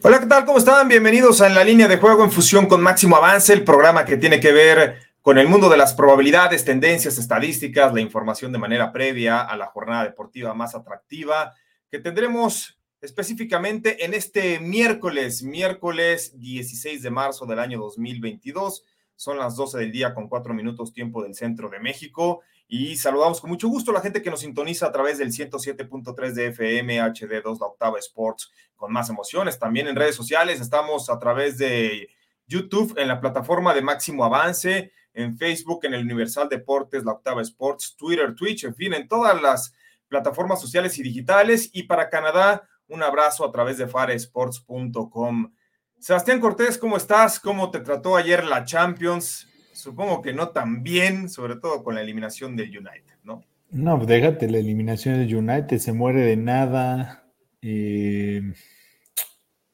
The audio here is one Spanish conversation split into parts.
Hola, ¿qué tal? ¿Cómo están? Bienvenidos a En la línea de juego en fusión con Máximo Avance, el programa que tiene que ver con el mundo de las probabilidades, tendencias, estadísticas, la información de manera previa a la jornada deportiva más atractiva que tendremos específicamente en este miércoles, miércoles 16 de marzo del año 2022. Son las 12 del día con cuatro minutos tiempo del centro de México. Y saludamos con mucho gusto a la gente que nos sintoniza a través del 107.3 de FM, HD2, la octava Sports, con más emociones. También en redes sociales estamos a través de YouTube, en la plataforma de Máximo Avance, en Facebook, en el Universal Deportes, la octava Sports, Twitter, Twitch, en fin, en todas las plataformas sociales y digitales. Y para Canadá, un abrazo a través de faresports.com. Sebastián Cortés, ¿cómo estás? ¿Cómo te trató ayer la Champions? Supongo que no tan bien, sobre todo con la eliminación del United, ¿no? No, déjate, la eliminación del United se muere de nada. Eh,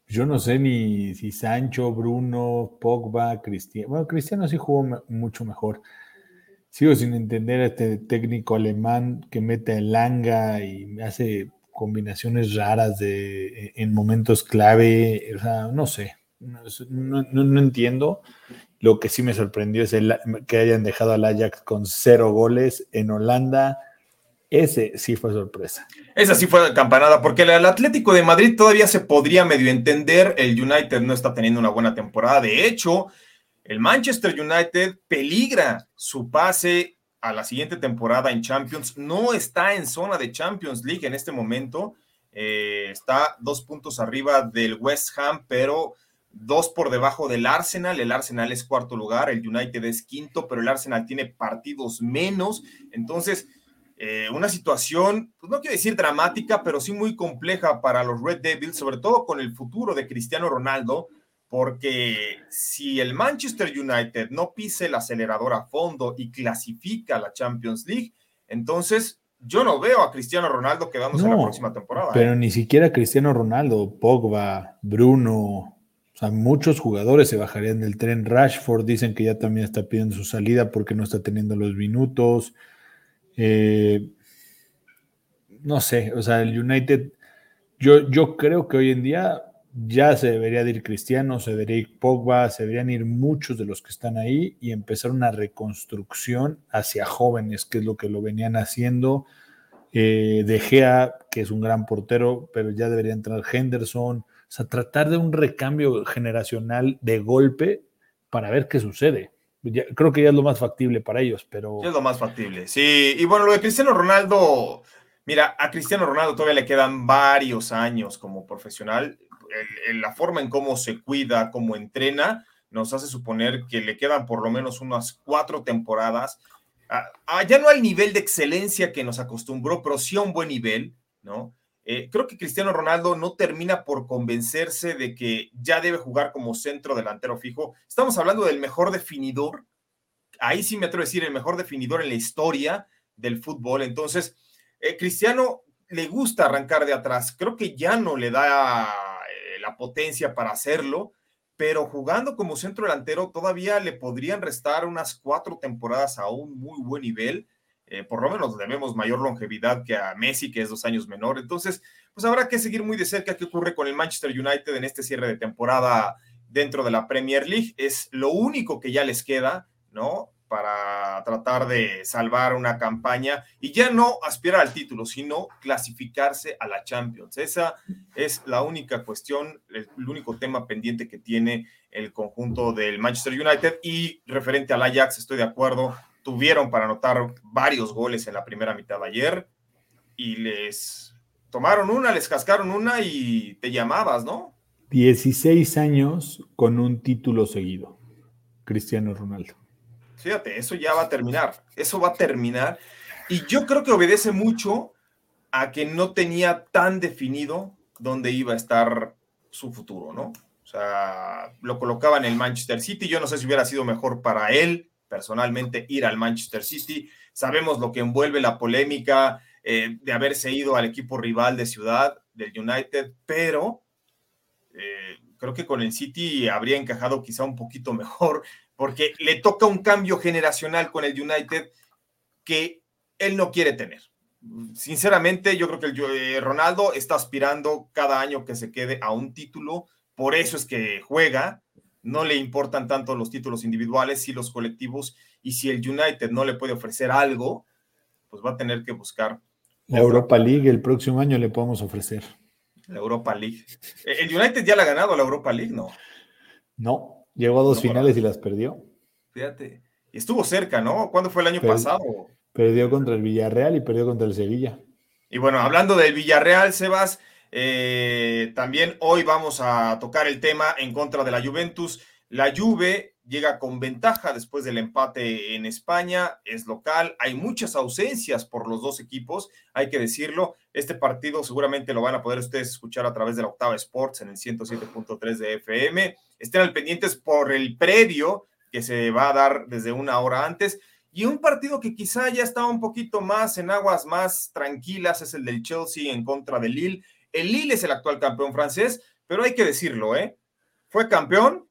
yo no sé ni si Sancho, Bruno, Pogba, Cristiano. Bueno, Cristiano sí jugó mucho mejor. Sigo sin entender a este técnico alemán que mete el langa y hace combinaciones raras de, en momentos clave, o sea, no sé, no, entiendo. Lo que sí me sorprendió es que hayan dejado al Ajax con cero goles en Holanda. Ese sí fue sorpresa. Esa sí fue campanada, porque el Atlético de Madrid todavía se podría medio entender. El United no está teniendo una buena temporada. De hecho, el Manchester United peligra su pase a la siguiente temporada en Champions. No está en zona de Champions League en este momento. Eh, está dos puntos arriba del West Ham, pero dos por debajo del Arsenal. El Arsenal es cuarto lugar, el United es quinto, pero el Arsenal tiene partidos menos. Entonces, eh, una situación, pues no quiero decir dramática, pero sí muy compleja para los Red Devils, sobre todo con el futuro de Cristiano Ronaldo, porque si el Manchester United no pise el acelerador a fondo y clasifica a la Champions League, entonces yo no veo a Cristiano Ronaldo quedándose en la próxima temporada. Pero ¿eh? ni siquiera Cristiano Ronaldo, Pogba, Bruno, muchos jugadores se bajarían del tren. Rashford dicen que ya también está pidiendo su salida porque no está teniendo los minutos. Eh, no sé, o sea, el United, yo, yo creo que hoy en día ya se debería de ir Cristiano, se debería ir Pogba, se deberían ir muchos de los que están ahí y empezar una reconstrucción hacia jóvenes, que es lo que lo venían haciendo. Eh, de Gea, que es un gran portero, pero ya debería entrar Henderson. O sea, tratar de un recambio generacional de golpe para ver qué sucede. creo que ya es lo más factible para ellos, pero... Es lo más factible, sí. Y bueno, lo de Cristiano Ronaldo, mira, a Cristiano Ronaldo todavía le quedan varios años como profesional la forma en cómo se cuida, cómo entrena, nos hace suponer que le quedan por lo menos unas cuatro temporadas. ya no al nivel de excelencia que nos acostumbró, pero sí a un buen nivel, ¿no? Eh, creo que Cristiano Ronaldo no termina por convencerse de que ya debe jugar como centro delantero fijo. Estamos hablando del mejor definidor, ahí sí me atrevo a decir el mejor definidor en la historia del fútbol. Entonces, eh, Cristiano le gusta arrancar de atrás. Creo que ya no le da la potencia para hacerlo, pero jugando como centro delantero todavía le podrían restar unas cuatro temporadas a un muy buen nivel. Eh, por lo menos debemos mayor longevidad que a Messi, que es dos años menor. Entonces, pues habrá que seguir muy de cerca qué ocurre con el Manchester United en este cierre de temporada dentro de la Premier League. Es lo único que ya les queda, ¿no? para tratar de salvar una campaña y ya no aspirar al título, sino clasificarse a la Champions. Esa es la única cuestión, el, único tema pendiente que tiene el conjunto del Manchester United y referente al Ajax, estoy de acuerdo, tuvieron para anotar varios goles en la primera mitad de ayer y les tomaron una, les cascaron una y te llamabas, ¿no? 16 años con un título seguido, Cristiano Ronaldo. Fíjate, eso ya va a terminar. Eso va a terminar. Y yo creo que obedece mucho a que no tenía tan definido dónde iba a estar su futuro, ¿no? O sea, lo colocaba en el Manchester City. Yo no sé si hubiera sido mejor para él, personalmente, ir al Manchester City. Sabemos lo que envuelve la polémica eh, de haberse ido al equipo rival de ciudad, del United, pero eh, creo que con el City habría encajado quizá un poquito mejor, porque le toca un cambio generacional con el United que él no quiere tener. Sinceramente, yo creo que el, eh, Ronaldo está aspirando cada año que se quede a un título, por eso es que juega, no le importan tanto los títulos individuales y los colectivos, y si el United no le puede ofrecer algo, pues va a tener que buscar. La Europa League el próximo año le podemos ofrecer. La Europa League. ¿El United ya la ha ganado la Europa League? No. No, llegó a dos finales y las perdió. Fíjate. Y estuvo cerca, ¿no? ¿Cuándo fue el año pasado? Perdió contra el Villarreal y perdió contra el Sevilla. Y bueno, hablando del Villarreal, Sebas, eh, también hoy vamos a tocar el tema en contra de la Juventus. La Juve llega con ventaja después del empate en España, es local, hay muchas ausencias por los dos equipos, hay que decirlo. Este partido seguramente lo van a poder ustedes escuchar a través de la Octava Sports en el 107.3 de FM. Estén al pendientes por el previo que se va a dar desde una hora antes. Y un partido que quizá ya estaba un poquito más en aguas más tranquilas es el del Chelsea en contra del Lille. El Lille es el actual campeón francés, pero hay que decirlo, ¿eh? Fue campeón,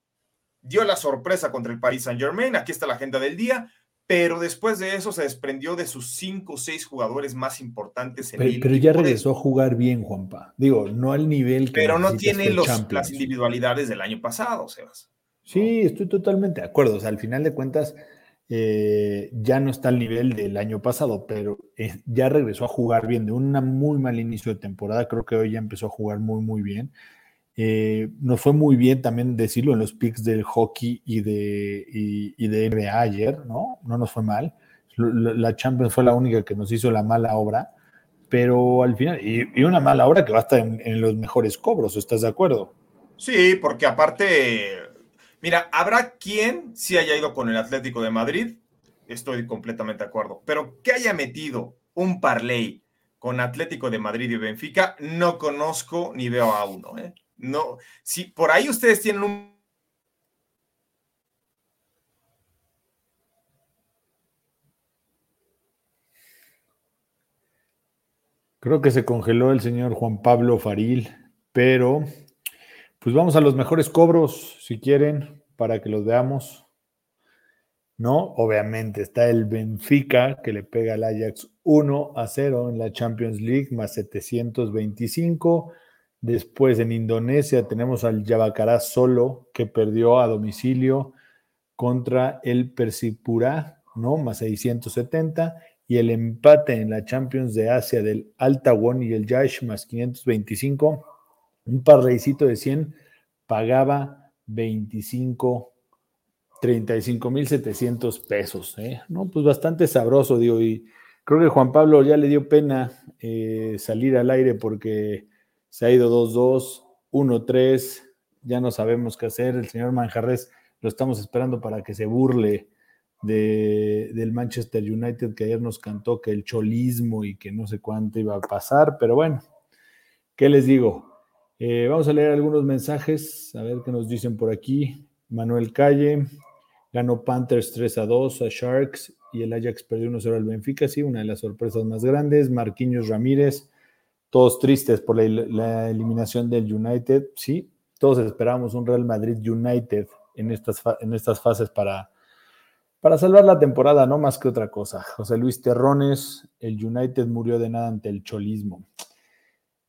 dio la sorpresa contra el Paris Saint Germain, aquí está la agenda del día, pero después de eso se desprendió de sus cinco o seis jugadores más importantes en pero, Pero ya regresó a jugar bien, Juanpa. Digo, no al nivel que. Pero no tiene los, las individualidades del año pasado, Sebas. Sí, estoy totalmente de acuerdo. O sea, al final de cuentas, eh, ya no está al nivel del año pasado, pero eh, ya regresó a jugar bien. De un muy mal inicio de temporada, creo que hoy ya empezó a jugar muy, muy bien. Eh, nos fue muy bien también decirlo en los picks del hockey y de, y, de NBA ayer, ¿no? No nos fue mal. La Champions fue la única que nos hizo la mala obra, pero al final, y, una mala obra que va a estar en, en los mejores cobros, ¿estás de acuerdo? Sí, porque aparte Mira, habrá quien sí haya ido con el Atlético de Madrid, estoy completamente de acuerdo, pero que haya metido un parlay con Atlético de Madrid y Benfica, no conozco ni veo a uno. ¿eh? No, si por ahí ustedes tienen un Creo que se congeló el señor Juan Pablo Faril, pero pues vamos a los mejores cobros, si quieren, para que los veamos. ¿No? Obviamente está el Benfica que le pega al Ajax 1 a 0 en la Champions League, más 725. Después en Indonesia tenemos al Yabacará solo que perdió a domicilio contra el Persipura, ¿no? Más 670. Y el empate en la Champions de Asia del Altawon y el Yash más 525 un parlaycito de 100 pagaba 25, 35 mil 700 pesos. ¿eh? No, pues bastante sabroso, digo, y creo que Juan Pablo ya le dio pena eh, salir al aire porque se ha ido 2-2, 1-3, ya no sabemos qué hacer. El señor Manjarres lo estamos esperando para que se burle de, del Manchester United que ayer nos cantó que el cholismo y que no sé cuánto iba a pasar, pero bueno, ¿qué les digo? Eh, vamos a leer algunos mensajes, a ver qué nos dicen por aquí. Manuel Calle, ganó Panthers 3 a 2 a Sharks y el Ajax perdió 1-0 al Benfica, sí, una de las sorpresas más grandes. Marquinhos Ramírez, todos tristes por la, eliminación del United, sí, todos esperamos un Real Madrid United en estas, en estas fases para, para salvar la temporada, no más que otra cosa. José Luis Terrones, el United murió de nada ante el cholismo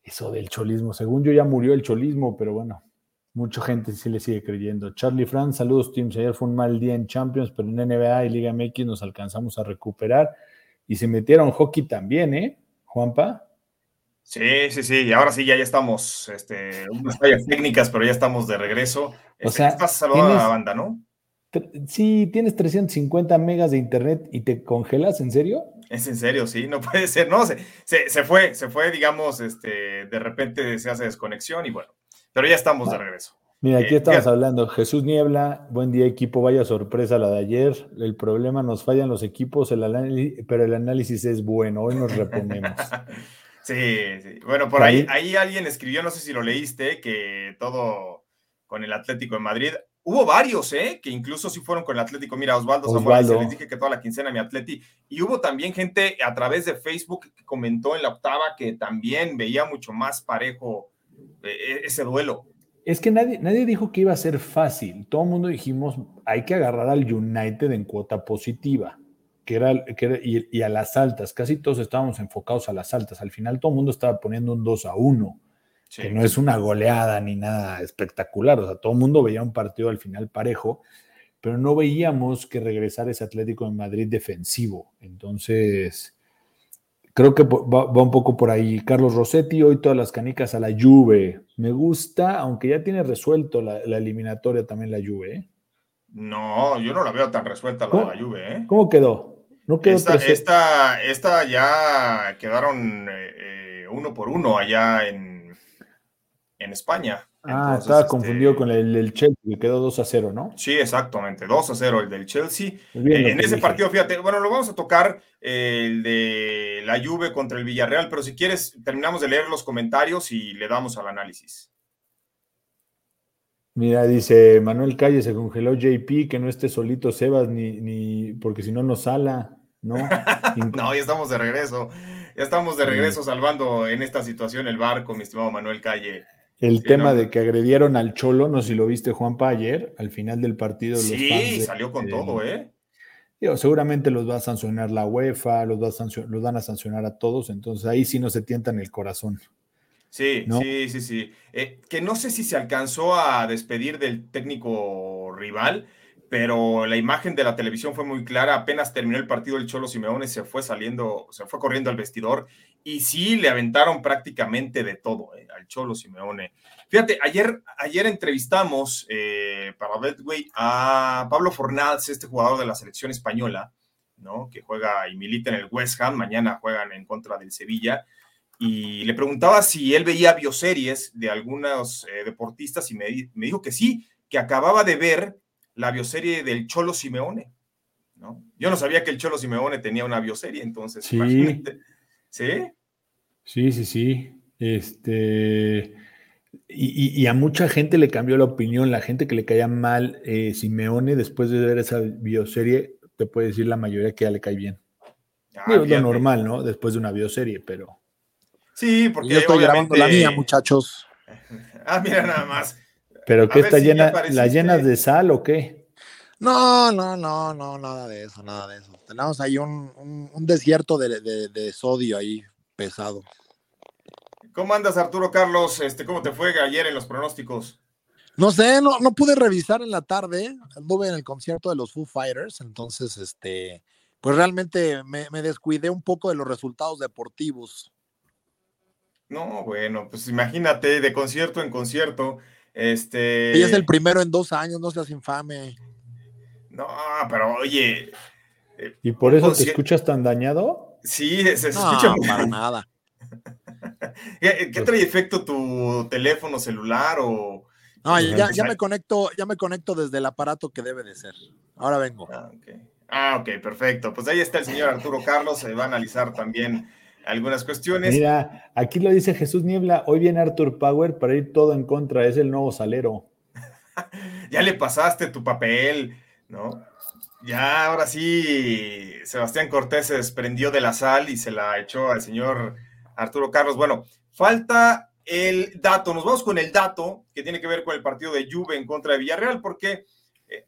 eso del cholismo. Según yo ya murió el cholismo, pero bueno, mucha gente sí le sigue creyendo. Charlie Franz, saludos, Teams. Ayer fue un mal día en Champions, pero en NBA y Liga MX nos alcanzamos a recuperar y se metieron hockey también, ¿eh, Juanpa? Sí, sí, sí, y ahora sí, ya, ya estamos, este, unas fallas técnicas, pero ya estamos de regreso. o este, sea, estás saludando a la banda, ¿no? Sí, tienes 350 megas de internet y te congelas, ¿en serio? Es en serio, sí, no puede ser, no, se, se, fue, se fue, digamos, este, de repente se hace desconexión y bueno, pero ya estamos de regreso. Mira, aquí eh, estamos hablando. Jesús Niebla, buen día equipo, vaya sorpresa la de ayer. El problema nos fallan los equipos, el pero el análisis es bueno, hoy nos reponemos. sí, sí. Bueno, por ahí, ahí alguien escribió, no sé si lo leíste, que todo con el Atlético de Madrid. Hubo varios, ¿eh? Que incluso sí fueron con el Atlético. Mira, Osvaldo, Zamora les dije que toda la quincena mi Atleti. Y hubo también gente a través de Facebook que comentó en la octava que también veía mucho más parejo eh, ese duelo. Es que nadie, nadie dijo que iba a ser fácil. Todo el mundo dijimos, hay que agarrar al United en cuota positiva, que era, que y, a las altas. Casi todos estábamos enfocados a las altas. Al final todo el mundo estaba poniendo un 2 a 1, que no es una goleada ni nada espectacular. O sea, todo el mundo veía un partido al final parejo, pero no veíamos que regresara ese Atlético de Madrid defensivo. Entonces, Creo que va, un poco por ahí. Carlos Rossetti, hoy todas las canicas a la Juve. Me gusta, aunque ya tiene resuelto la, eliminatoria también la Juve. ¿eh? No, yo no la veo tan resuelta la, la Juve. ¿eh? ¿Cómo quedó? ¿No quedó esta, esta, ya quedaron eh, uno por uno allá en, en España. Ah, estaba confundido este con el, Chelsea, que quedó 2 a 0, ¿no? Sí, exactamente, 2 a 0 el del Chelsea. en ese partido, fíjate, bueno, lo vamos a tocar el de la Juve contra el Villarreal, pero si quieres, terminamos de leer los comentarios y le damos al análisis. Mira, dice Manuel Calle, se congeló JP, que no esté solito Sebas, ni, ni porque si no nos sala, ¿no? no, ya estamos de regreso, ya estamos de regreso salvando en esta situación el barco, mi estimado Manuel Calle. El tema de que agredieron al Cholo, no sé si lo viste Juanpa ayer, al final del partido. Sí, salió con todo, ¿eh? seguramente los va a sancionar la UEFA, los, va a los van a sancionar a todos, entonces ahí sí no se tientan el corazón. Sí, sí, sí, sí. Eh, que no sé si se alcanzó a despedir del técnico rival, pero la imagen de la televisión fue muy clara. Apenas terminó el partido, el Cholo Simeone se fue saliendo, se fue corriendo al vestidor y sí le aventaron prácticamente de todo eh, al Cholo Simeone. Fíjate, ayer, ayer entrevistamos eh, para Betway a Pablo Fornals, este jugador de la selección española, ¿no? que juega y milita en el West Ham. Mañana juegan en contra del Sevilla. Y le preguntaba si él veía bioseries de algunos eh, deportistas y me, me dijo que sí, que acababa de ver la bioserie del Cholo Simeone. ¿no? Yo no sabía que el Cholo Simeone tenía una bioserie, entonces, sí. ¿Sí? Sí, sí, sí. Este. Y, a mucha gente le cambió la opinión, la gente que le caía mal eh, Simeone después de ver esa bioserie, te puede decir la mayoría que ya le cae bien. Ah, es lo normal, ¿no? Después de una bioserie, pero. Sí, porque yo estoy grabando la mía, muchachos. ah, mira nada más. ¿Pero qué está llena? ¿La llenas de sal o qué? No, no, no, no, nada de eso, nada de eso. Tenemos ahí un, desierto de, sodio ahí pesado. ¿Cómo andas, Arturo Carlos? Este, ¿Cómo te fue ayer en los pronósticos? No sé, no, no pude revisar en la tarde. Anduve en el concierto de los Foo Fighters, entonces, este, pues realmente me, me descuidé un poco de los resultados deportivos. No, bueno, pues imagínate, de concierto en concierto. Este. Y es el primero en dos años, no seas infame. No, pero oye. Eh, ¿Y por eso te escuchas tan dañado? Sí, se escucha no, para nada. ¿Qué, pues trae efecto tu teléfono celular o.? No, ya, ya, me conecto, ya me conecto desde el aparato que debe de ser. Ahora vengo. Ah, ok, ah, okay perfecto. Pues ahí está el señor Arturo Carlos, se va a analizar también algunas cuestiones. Mira, aquí lo dice Jesús Niebla, hoy viene Arthur Power para ir todo en contra, es el nuevo salero. ya le pasaste tu papel, ¿no? Ya, ahora sí, Sebastián Cortés se desprendió de la sal y se la echó al señor Arturo Carlos. Bueno, falta el dato, nos vamos con el dato que tiene que ver con el partido de Juve en contra de Villarreal, porque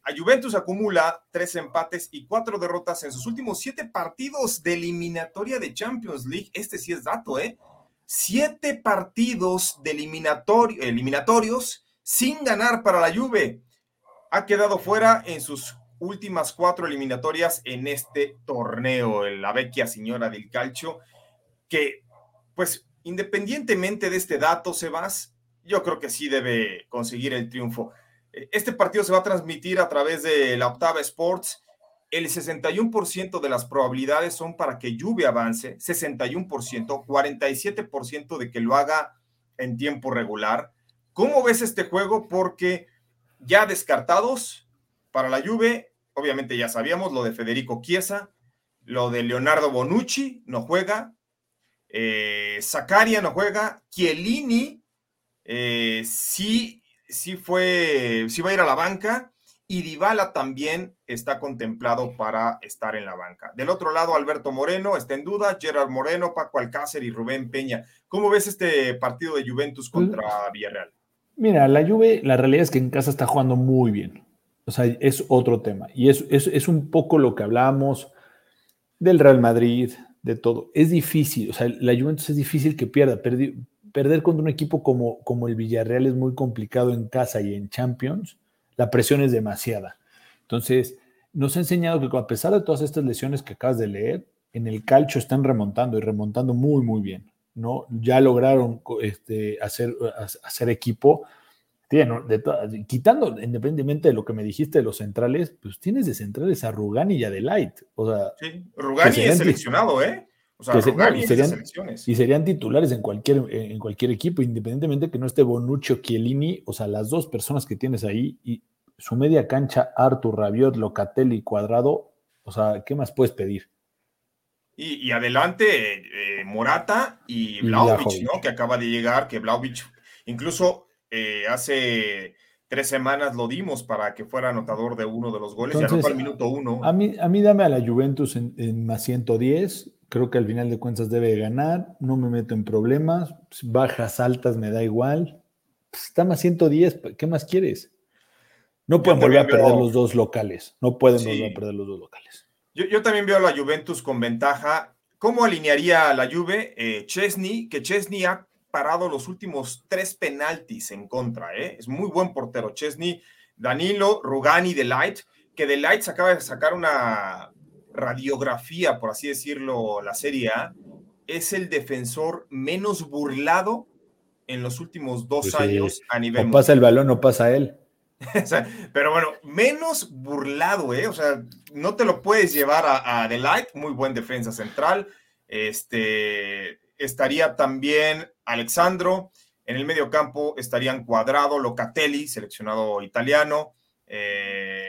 a Juventus acumula tres empates y cuatro derrotas en sus últimos siete partidos de eliminatoria de Champions League. Este sí es dato, ¿eh? Siete partidos de eliminatorios sin ganar para la Juve. Ha quedado fuera en sus últimas cuatro eliminatorias en este torneo, la vecchia señora del calcio, que pues independientemente de este dato, Sebas, yo creo que sí debe conseguir el triunfo. Este partido se va a transmitir a través de la Octava Sports. El 61% de las probabilidades son para que Lluvia avance, 61%, 47% de que lo haga en tiempo regular. ¿Cómo ves este juego? Porque ya descartados para la Juve, obviamente ya sabíamos lo de Federico Chiesa, lo de Leonardo Bonucci no juega, eh, no juega, Chiellini eh, sí sí fue, sí va a ir a la banca y Dybala también está contemplado para estar en la banca. Del otro lado, Alberto Moreno está en duda, Gerard Moreno, Paco Alcácer y Rubén Peña. ¿Cómo ves este partido de Juventus contra Villarreal? Mira, la Juve, la realidad es que en casa está jugando muy bien. O sea, es otro tema. Y es, es, un poco lo que hablábamos del Real Madrid, de todo. Es difícil, o sea, la Juventus es difícil que pierda. Perder contra un equipo como, como el Villarreal es muy complicado en casa y en Champions la presión es demasiada. Entonces, nos ha enseñado que a pesar de todas estas lesiones que acabas de leer, en el calcio están remontando y remontando muy, muy bien. ¿no? Ya lograron este, hacer, hacer equipo. de quitando, independientemente de lo que me dijiste de los centrales, pues tienes de centrales a Rugani y a Delight. O sea, sí, Rugani es seleccionado, ¿eh? O sea, y, serían, y serían titulares en cualquier, en cualquier equipo, independientemente que no esté Bonucci o Chiellini, o sea, las dos personas que tienes ahí, y su media cancha, Artur, Rabiot, Locatelli, Cuadrado, o sea, ¿qué más puedes pedir? Y, adelante eh, Morata y Vlaovic, ¿no? Que acaba de llegar, que Vlaovic incluso eh, hace tres semanas lo dimos para que fuera anotador de uno de los goles, ya anotó al minuto uno. A mí, a mí dame a la Juventus en, más 110, creo que al final de cuentas debe ganar, no me meto en problemas, bajas, altas, me da igual. Pues, está más 110, ¿qué más quieres? No pueden volver a perder los dos locales. No pueden volver a perder los dos locales. Yo, también veo a la Juventus con ventaja. ¿Cómo alinearía a la Juve? Eh, Chesney, que Chesney ha parado los últimos tres penaltis en contra. ¿eh? Es muy buen portero. Chesney, Danilo, Rugani, Delight, que Delight se acaba de sacar una radiografía, por así decirlo, la Serie A. Es el defensor menos burlado en los últimos dos pues años a nivel. O pasa el balón, o pasa él. pero bueno, menos burlado, ¿eh? O sea, no te lo puedes llevar a, a Delight, muy buen defensa central. Este, estaría también Alexandro. En el medio campo estarían Cuadrado, Locatelli, seleccionado italiano, eh,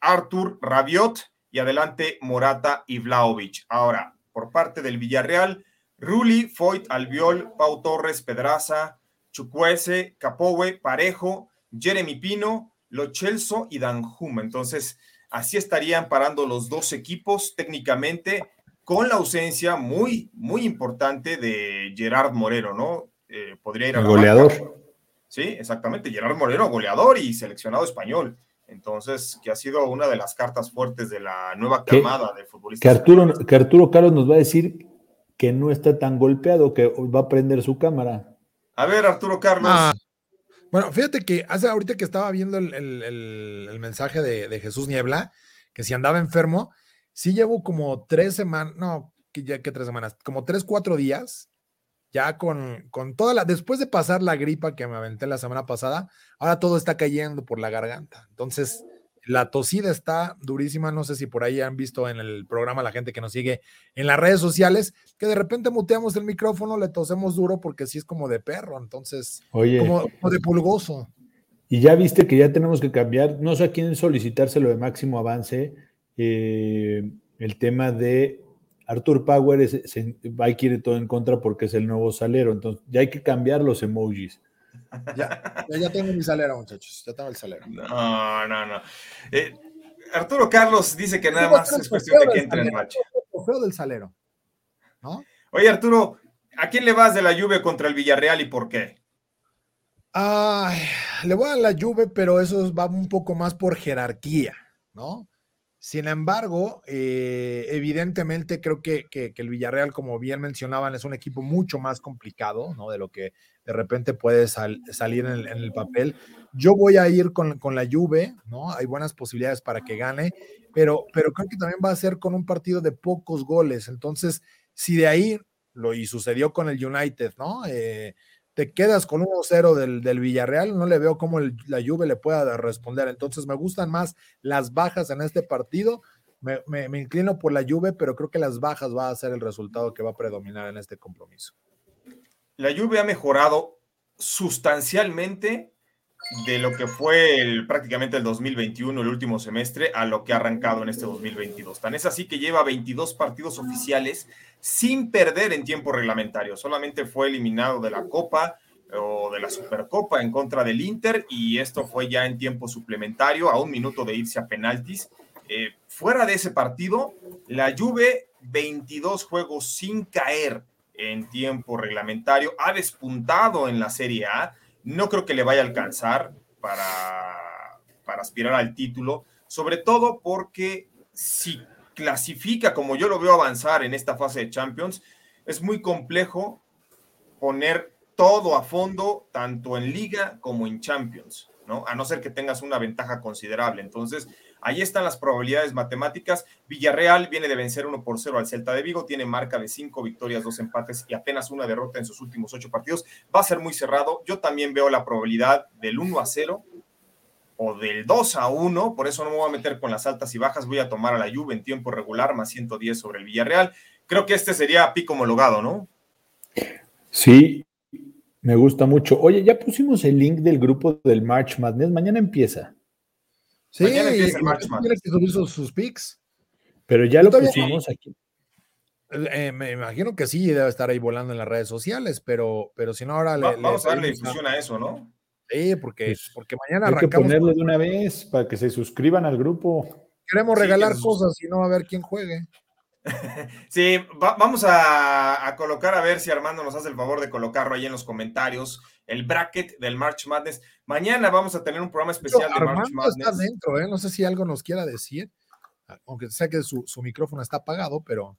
Artur, Rabiot y adelante Morata y Vlaovic. Ahora, por parte del Villarreal, Ruli, Foyt, Albiol, Pau Torres, Pedraza, Chucuese, Capowe, Parejo, Jeremy Pino, Lo Chelso y Danjum. Entonces, así estarían parando los dos equipos técnicamente con la ausencia muy, muy importante de Gerard Moreno, ¿no? Eh, podría ir al goleador. Sí, exactamente. Gerard Moreno, goleador y seleccionado español. Entonces, que ha sido una de las cartas fuertes de la nueva camada de futbolistas. Que Arturo, que Arturo Carlos nos va a decir que no está tan golpeado, que va a prender su cámara. A ver, Arturo Carlos. Ah, bueno, fíjate que hace ahorita que estaba viendo el, mensaje de, Jesús Niebla, que si andaba enfermo, sí llevo como tres semanas, no, que ya que tres semanas, como tres, cuatro días, ya con, con toda la, después de pasar la gripa que me aventé la semana pasada, ahora todo está cayendo por la garganta. Entonces, la tosida está durísima. No sé si por ahí han visto en el programa la gente que nos sigue en las redes sociales, que de repente muteamos el micrófono, le tosemos duro porque sí es como de perro, entonces, Oye, como, de pulgoso. Y ya viste que ya tenemos que cambiar, no sé a quién solicitárselo de máximo avance, eh, el tema de Arthur Power se, va a quiere todo en contra porque es el nuevo salero, entonces ya hay que cambiar los emojis. Ya, ya tengo mi salero, muchachos. Ya tengo el salero. No, no, no. Eh, Arturo Carlos dice que nada más es cuestión de que entre en match. trofeo del salero. ¿No? Oye, Arturo, ¿a quién le vas de la Juve contra el Villarreal y por qué? Ay, le voy a la Juve, pero eso va un poco más por jerarquía, ¿no? Sin embargo, eh, evidentemente creo que, el Villarreal, como bien mencionaban, es un equipo mucho más complicado, ¿no? De lo que de repente puede salir en el, papel. Yo voy a ir con, la Juve, ¿no? Hay buenas posibilidades para que gane, pero, pero creo que también va a ser con un partido de pocos goles. Entonces, si de ahí, lo y sucedió con el United, ¿no? Eh, te quedas con 1-0 del, del, Villarreal, no le veo cómo la Juve le pueda responder. Entonces me gustan más las bajas en este partido. Me, me, inclino por la Juve, pero creo que las bajas va a ser el resultado que va a predominar en este compromiso. La Juve ha mejorado sustancialmente de lo que fue el, prácticamente el 2021, el último semestre, a lo que ha arrancado en este 2022. Tan es así que lleva 22 partidos oficiales sin perder en tiempo reglamentario. Solamente fue eliminado de la Copa o de la Supercopa en contra del Inter y esto fue ya en tiempo suplementario, a un minuto de irse a penaltis. Eh, fuera de ese partido, la Juve 22 juegos sin caer en tiempo reglamentario, ha despuntado en la Serie A, no creo que le vaya a alcanzar para, aspirar al título, sobre todo porque si clasifica como yo lo veo avanzar en esta fase de Champions, es muy complejo poner todo a fondo, tanto en liga como en Champions, ¿no? A no ser que tengas una ventaja considerable. Entonces, ahí están las probabilidades matemáticas. Villarreal viene de vencer 1 por 0 al Celta de Vigo, tiene marca de 5 victorias, 2 empates y apenas una derrota en sus últimos 8 partidos. Va a ser muy cerrado. Yo también veo la probabilidad del 1 a 0 o del 2 a 1, por eso no me voy a meter con las altas y bajas, voy a tomar a la Juve en tiempo regular más 110 sobre el Villarreal. Creo que este sería pico homologado, ¿no? Sí, me gusta mucho. Oye, ya pusimos el link del grupo del March Madness. Mañana empieza. Sí, mañana empieza el March Madness. Tiene que subir sus, sus picks. Pero ya lo pusimos aquí. Eh, me imagino que sí, debe estar ahí volando en las redes sociales, pero, pero si no, ahora le. Vamos a darle difusión a eso, ¿no? Sí, porque, pues, porque mañana hay arrancamos. que ponerlo de una vez para que se suscriban al grupo. Queremos regalar cosas y no a ver quién juegue. Sí, vamos a, colocar a ver si Armando nos hace el favor de colocarlo ahí en los comentarios, el bracket del March Madness. Mañana vamos a tener un programa especial de March Madness. está dentro, ¿eh? no sé si algo nos quiera decir, aunque sé que su, micrófono está apagado, pero,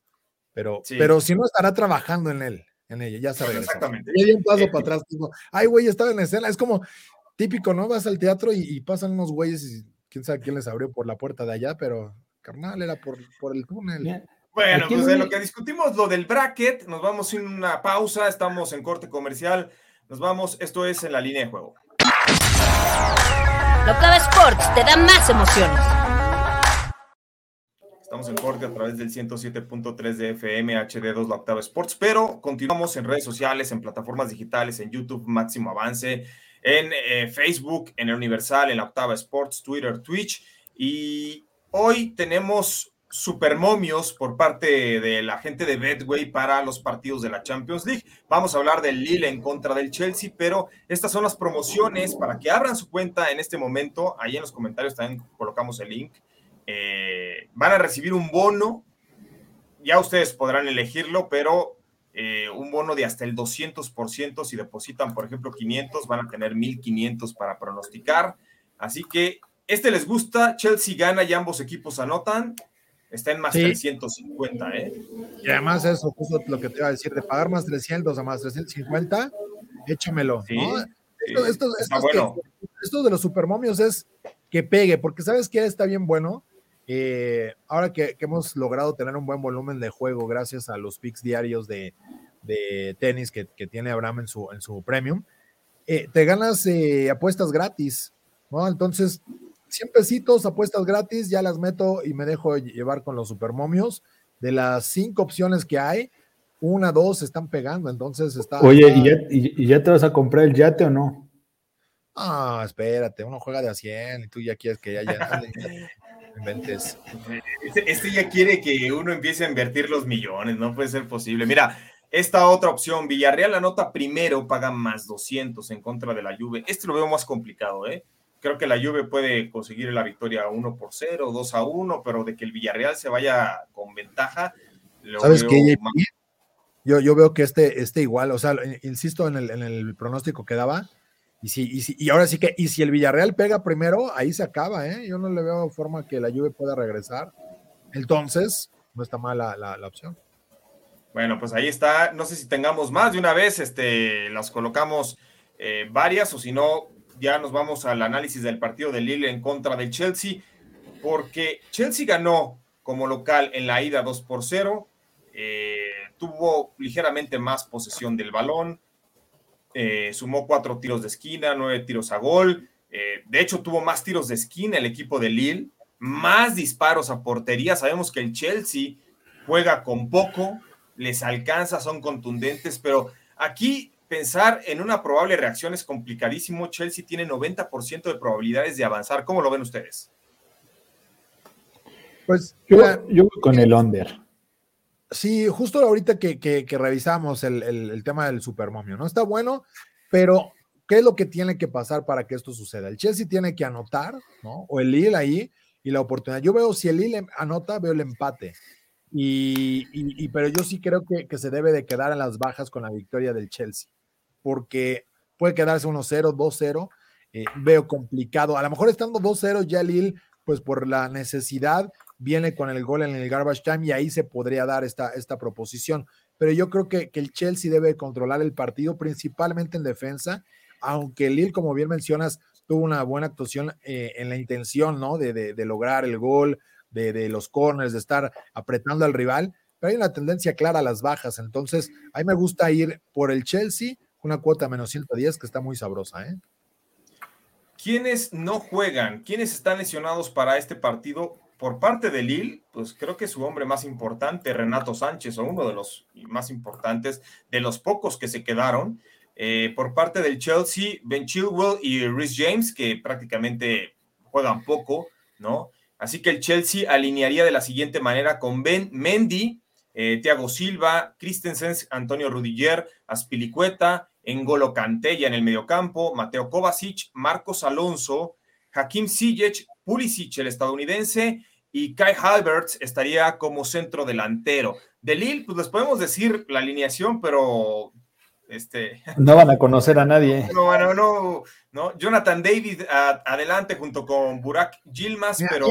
pero, pero si no estará trabajando en él, en ella, ya se Exactamente. Y hay un paso para atrás, ay, güey, estaba en la escena, es como típico, ¿no? Vas al teatro y, pasan unos güeyes y quién sabe quién les abrió por la puerta de allá, pero carnal, era por, por el túnel. Bueno, pues en lo que discutimos lo del bracket, nos vamos sin una pausa, estamos en corte comercial, nos vamos, esto es en la línea de juego. Octava Sports te da más emociones. Estamos en corte a través del 107.3 de FM HD2 La Octava Sports, pero continuamos en redes sociales, en plataformas digitales, en YouTube Máximo Avance, en eh, Facebook, en el Universal, en La Octava Sports, Twitter, Twitch. Y hoy tenemos supermomios por parte de la gente de Betway para los partidos de la Champions League. Vamos a hablar del Lille en contra del Chelsea, pero estas son las promociones para que abran su cuenta en este momento. Ahí en los comentarios también colocamos el link. Eh, van a recibir un bono, ya ustedes podrán elegirlo, pero eh, un bono de hasta el 200%. Si depositan, por ejemplo, 500, van a tener 1500 para pronosticar. Así que este les gusta, Chelsea gana y ambos equipos anotan. Está en más 350, ¿eh? Y además eso, justo lo que te iba a decir, de pagar más 300 a más 350, échamelo, esto, esto, de los supermomios es que pegue, porque sabes que está bien bueno. Eh, ahora que, hemos logrado tener un buen volumen de juego gracias a los picks diarios de, tenis que, tiene Abraham en su, en su premium, eh, te ganas eh, apuestas gratis, ¿no? Entonces, 100 pesitos, apuestas gratis, ya las meto y me dejo llevar con los supermomios. De las cinco opciones que hay, una, dos están pegando, entonces está. Oye, ¿y, ya, te vas a comprar el yate o no? Ah, espérate, uno juega de a 100 y tú ya quieres que ya, ya inventes. Este, este, ya quiere que uno empiece a invertir los millones, no puede ser posible. Mira, esta otra opción, Villarreal anota primero, paga más 200 en contra de la Juve. Este lo veo más complicado, ¿eh? Creo que la Juve puede conseguir la victoria 1 por 0, 2 a 1, pero de que el Villarreal se vaya con ventaja. ¿Sabes qué? Yo, yo veo que este, este igual, o sea, insisto en el, en el pronóstico que daba. Y, si, y, si, y ahora sí que, y si el Villarreal pega primero, ahí se acaba, ¿eh? Yo no le veo forma que la Juve pueda regresar. Entonces, no está mal la, la, opción. Bueno, pues ahí está. No sé si tengamos más de una vez, este, las colocamos eh, varias, o si no, ya nos vamos al análisis del partido de Lille en contra del Chelsea, porque Chelsea ganó como local en la ida 2 por 0, eh, tuvo ligeramente más posesión del balón, eh, sumó cuatro tiros de esquina, nueve tiros a gol, eh, de hecho tuvo más tiros de esquina el equipo de Lille, más disparos a portería, sabemos que el Chelsea juega con poco, les alcanza, son contundentes, pero aquí pensar en una probable reacción es complicadísimo. Chelsea tiene 90% de probabilidades de avanzar. ¿Cómo lo ven ustedes? Pues yo, yo con el under. Sí, justo ahorita que, que, revisamos el, tema del supermomio, ¿no? Está bueno, pero ¿qué es lo que tiene que pasar para que esto suceda? El Chelsea tiene que anotar, ¿no? O el Lille ahí y la oportunidad. Yo veo, si el Lille anota, veo el empate. Y, pero yo sí creo que, que, se debe de quedar en las bajas con la victoria del Chelsea, porque puede quedarse 1-0, 2-0, eh, veo complicado. A lo mejor estando 2-0 ya Lille, pues por la necesidad, viene con el gol en el garbage time y ahí se podría dar esta, esta proposición. Pero yo creo que, que el Chelsea debe controlar el partido, principalmente en defensa, aunque Lille, como bien mencionas, tuvo una buena actuación eh, en la intención, ¿no? De, de, de lograr el gol, de, los corners, de estar apretando al rival, pero hay una tendencia clara a las bajas. Entonces, a mí me gusta ir por el Chelsea, una cuota menos 110 que está muy sabrosa. ¿eh? ¿Quiénes no juegan? ¿Quiénes están lesionados para este partido? Por parte de Lille, pues creo que su hombre más importante, Renato Sánchez, o uno de los más importantes, de los pocos que se quedaron. Eh, por parte del Chelsea, Ben Chilwell y Rhys James, que prácticamente juegan poco, ¿no? Así que el Chelsea alinearía de la siguiente manera con Ben Mendy, eh, Thiago Silva, Christensen, Antonio Rudiger, Aspilicueta, Engolo Cantella en el mediocampo, Mateo Kovacic, Marcos Alonso, Hakim Ziyech, Pulisic, el estadounidense, y Kai Havertz estaría como centro delantero. De Lille, pues les podemos decir la alineación, pero este, no van a conocer a nadie. No, bueno, no, no. Jonathan David adelante junto con Burak Gilmas, pero.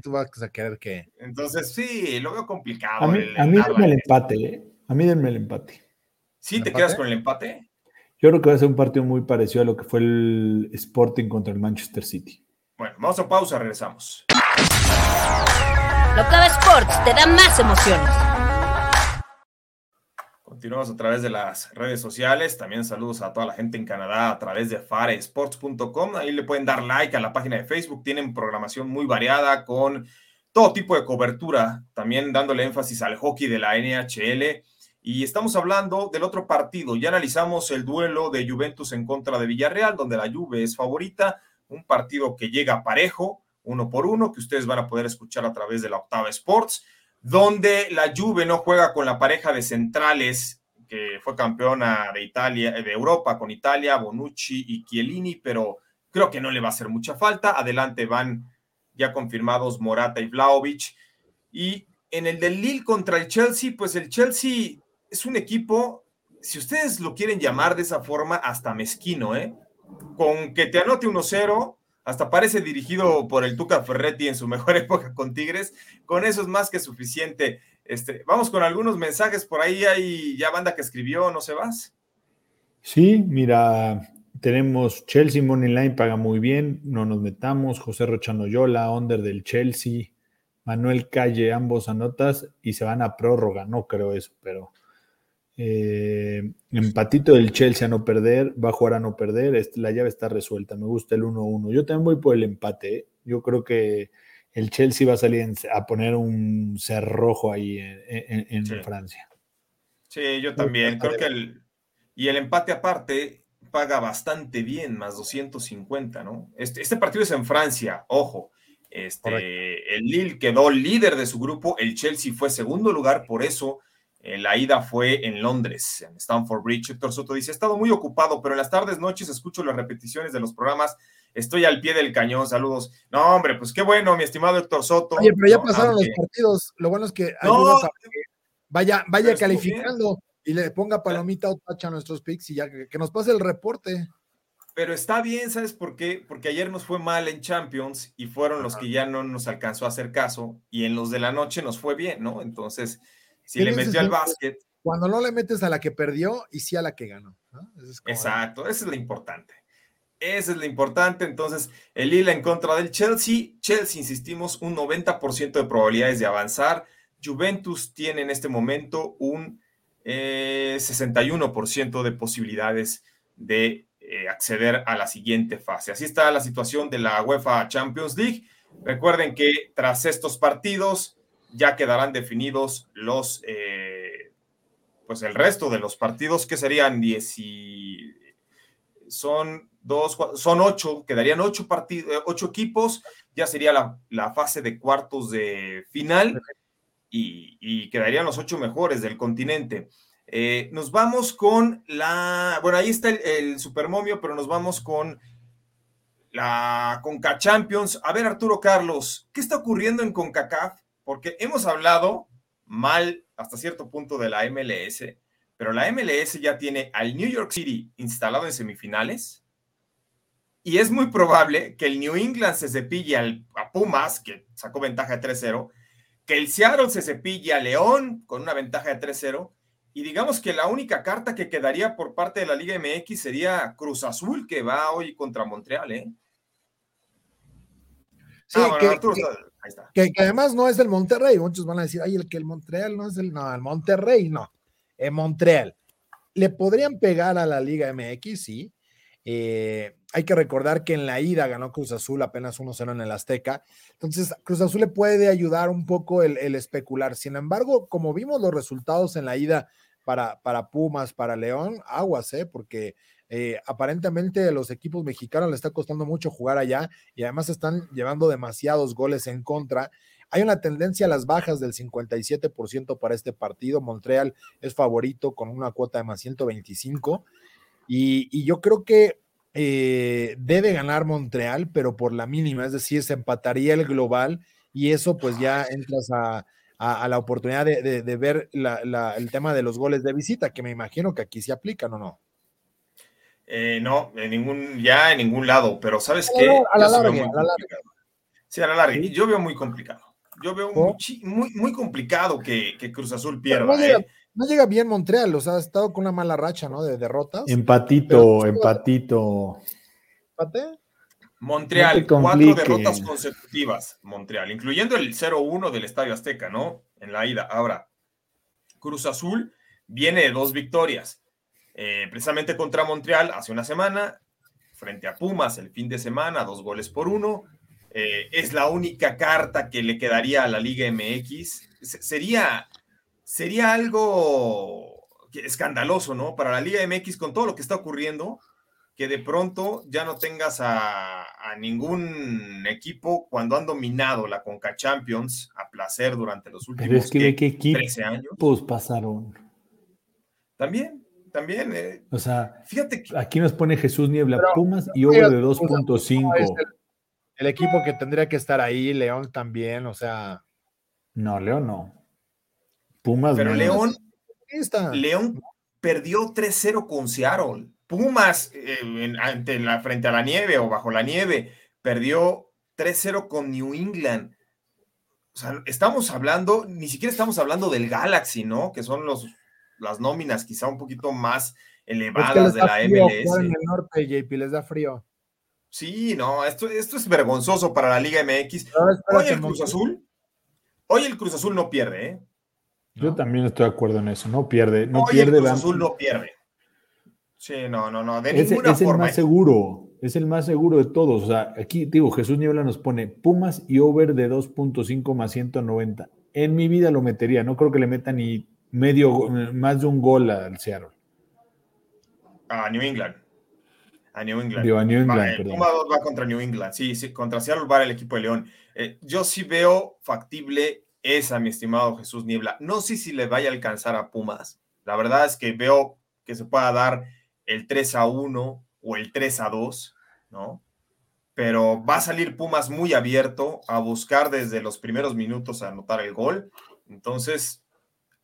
tú vas a querer que. Entonces, sí, lo veo complicado. A mí, a mí denme el empate, ¿eh? A mí denme el empate. ¿Sí te quedas con el empate? Yo creo que va a ser un partido muy parecido a lo que fue el Sporting contra el Manchester City. Bueno, vamos a pausa, regresamos. Locava Sports te da más emociones. Continuamos a través de las redes sociales. También saludos a toda la gente en Canadá a través de faresports.com. Ahí le pueden dar like a la página de Facebook. Tienen programación muy variada con todo tipo de cobertura. También dándole énfasis al hockey de la NHL. Y estamos hablando del otro partido. Ya analizamos el duelo de Juventus en contra de Villarreal, donde la Juve es favorita. Un partido que llega parejo, uno por uno, que ustedes van a poder escuchar a través de la Octava Sports donde la Juve no juega con la pareja de centrales que fue campeona de Italia, de Europa con Italia, Bonucci y Chiellini, pero creo que no le va a hacer mucha falta. Adelante van ya confirmados Morata y Vlaovic. Y en el del Lille contra el Chelsea, pues el Chelsea es un equipo, si ustedes lo quieren llamar de esa forma, hasta mezquino, ¿eh? Con que te anote 1-0, hasta parece dirigido por el Tuca Ferretti en su mejor época con Tigres. Con eso es más que suficiente. Este, vamos con algunos mensajes por ahí. Hay ya banda que escribió, ¿no se vas? Sí, mira, tenemos Chelsea Money Line paga muy bien, no nos metamos. José Rochanoyola, Onder del Chelsea, Manuel Calle, ambos anotas y se van a prórroga. No creo eso, pero eh, empatito del Chelsea a no perder, va a jugar a no perder, la llave está resuelta, me gusta el 1-1. Yo también voy por el empate, ¿eh? yo creo que el Chelsea va a salir a poner un cerrojo ahí en, Francia. Sí, yo también, creo que el... Y el empate aparte paga bastante bien, más 250, ¿no? Este, este partido es en Francia, ojo. Este, el Lille quedó líder de su grupo, el Chelsea fue segundo lugar, por eso la ida fue en Londres, en Stamford Bridge. Héctor Soto dice, he estado muy ocupado, pero en las tardes, noches escucho las repeticiones de los programas. Estoy al pie del cañón, saludos. No, hombre, pues qué bueno, mi estimado Héctor Soto. Oye, pero ya pasaron los partidos. Lo bueno es que vaya, vaya calificando y le ponga palomita o tacha a nuestros picks y ya que, nos pase el reporte. Pero está bien, ¿sabes por qué? Porque ayer nos fue mal en Champions y fueron los que ya no nos alcanzó a hacer caso y en los de la noche nos fue bien, ¿no? Entonces, si le metió al básquet. Cuando no le metes a la que perdió y sí a la que ganó. Exacto, eso es lo importante. Eso es lo importante. Entonces, el Lille en contra del Chelsea. Chelsea, insistimos, un 90% de probabilidades de avanzar. Juventus tiene en este momento un 61% eh, de posibilidades de eh, acceder a la siguiente fase. Así está la situación de la UEFA Champions League. Recuerden que tras estos partidos, ya quedarán definidos los, eh, pues el resto de los partidos, que serían 10 y son dos, son ocho, quedarían ocho partidos, eh, ocho equipos, ya sería la, fase de cuartos de final y, quedarían los ocho mejores del continente. Eh, nos vamos con la. Bueno, ahí está el, el Supermomio, pero nos vamos con la Conca Champions. A ver, Arturo Carlos, ¿qué está ocurriendo en CONCACAF? Porque hemos hablado mal hasta cierto punto de la MLS, pero la MLS ya tiene al New York City instalado en semifinales y es muy probable que el New England se cepille al, a Pumas, que sacó ventaja de 3-0, que el Seattle se cepille a León con una ventaja de 3-0 y digamos que la única carta que quedaría por parte de la Liga MX sería Cruz Azul, que va hoy contra Montreal, ¿eh? Sí, ah, que, que, que, además no es el Monterrey. Muchos van a decir, ay, el que el Montreal no es el. No, el Monterrey no. En Montreal. Le podrían pegar a la Liga MX, sí. Eh, hay que recordar que en la ida ganó Cruz Azul apenas 1-0 en el Azteca. Entonces, Cruz Azul le puede ayudar un poco el, el, especular. Sin embargo, como vimos los resultados en la ida para, para Pumas, para León, aguas, ¿eh? porque eh, aparentemente los equipos mexicanos le está costando mucho jugar allá y además están llevando demasiados goles en contra. Hay una tendencia a las bajas del 57% para este partido. Montreal es favorito con una cuota de más 125. Y, y yo creo que eh, debe ganar Montreal, pero por la mínima, es decir, se empataría el global y eso pues ya entras a, la oportunidad de, ver el tema de los goles de visita, que me imagino que aquí se aplican o no. Eh, no, en ningún, ya en ningún lado, pero ¿sabes qué? A la, larga, a la larga. Sí, a la larga. Yo veo muy complicado. Yo veo muy, muy, muy, complicado que, que, Cruz Azul pierda. No llega, ¿eh? no llega, bien Montreal, o sea, ha estado con una mala racha, ¿no? De derrotas. Empatito, pero, empatito. ¿Empate? Montreal, no cuatro derrotas consecutivas, Montreal, incluyendo el 0-1 del Estadio Azteca, ¿no? En la ida. Ahora, Cruz Azul viene de dos victorias eh, precisamente contra Montreal hace una semana, frente a Pumas el fin de semana, dos goles por uno. Eh, es la única carta que le quedaría a la Liga MX. sería, sería algo escandaloso, ¿no? Para la Liga MX con todo lo que está ocurriendo, que de pronto ya no tengas a, a ningún equipo cuando han dominado la Conca Champions a placer durante los últimos Pero es que, ¿qué, ¿qué 13 años. Pues pasaron. También, también. Eh, o sea, fíjate que, aquí nos pone Jesús Niebla pero, Pumas y over de 2.5. el, el, equipo que tendría que estar ahí, León también, o sea. No, León no. Pumas Pero no. León, León perdió 3-0 con Seattle. Pumas eh, en, ante la, frente a la nieve o bajo la nieve perdió 3-0 con New England. O sea, estamos hablando, ni siquiera estamos hablando del Galaxy, ¿no? Que son los las nóminas quizá un poquito más elevadas es que de la frío, MLS. En el norte, JP, les da frío. Sí, no, esto, esto es vergonzoso para la Liga MX. Hoy el Cruz Azul, hoy el Cruz Azul no pierde, ¿eh? Yo no. también estoy de acuerdo en eso, no pierde, no hoy pierde. El Cruz Azul no pierde. Sí, no, no, no, de es, ninguna es forma. el más seguro, es el más seguro de todos. O sea, aquí, digo, Jesús Niebla nos pone Pumas y over de 2.5 más 190. En mi vida lo metería, no creo que le meta ni medio, más de un gol al Seattle. A New England. A New England. Digo, a New England, va, perdón. Puma va contra New England. Sí, sí, contra Seattle va el equipo de León. Eh, yo sí veo factible esa, mi estimado Jesús Niebla. No sé si le vaya a alcanzar a Pumas. La verdad es que veo que se pueda dar el 3 a 1 o el 3 a 2, ¿no? Pero va a salir Pumas muy abierto a buscar desde los primeros minutos a anotar el gol. Entonces,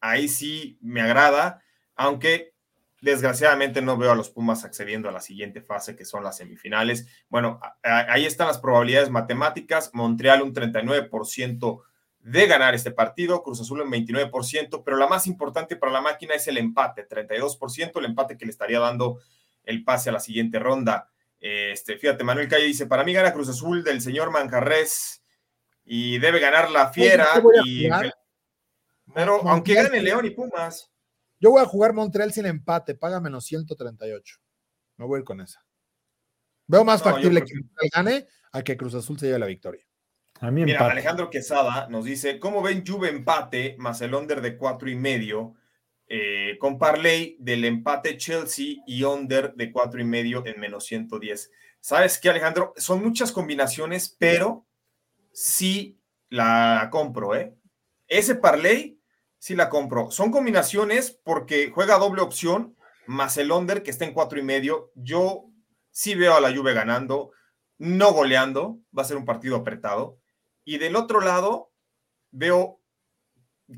ahí sí me agrada, aunque desgraciadamente no veo a los Pumas accediendo a la siguiente fase, que son las semifinales. Bueno, ahí están las probabilidades matemáticas. Montreal un 39% de ganar este partido, Cruz Azul un 29%, pero la más importante para la máquina es el empate, 32%, el empate que le estaría dando el pase a la siguiente ronda. Este, fíjate, Manuel Calle dice, para mí gana Cruz Azul del señor Manjarres y debe ganar la fiera. Y, pero Montreal, aunque gane León y Pumas. Yo voy a jugar Montreal sin empate, paga menos 138. Me voy a ir con esa. Veo más no, factible que Montreal gane a que Cruz Azul se lleve la victoria. A mí Mira, empate. Alejandro Quesada nos dice: ¿Cómo ven Juve empate más el under de cuatro y medio? Eh, con parlay del empate Chelsea y under de cuatro y medio en menos 110. ¿Sabes qué, Alejandro? Son muchas combinaciones, pero sí la compro, ¿eh? Ese parlay sí la compro. Son combinaciones porque juega doble opción, más el under que está en cuatro y medio. Yo sí veo a la Juve ganando, no goleando, va a ser un partido apretado. Y del otro lado, veo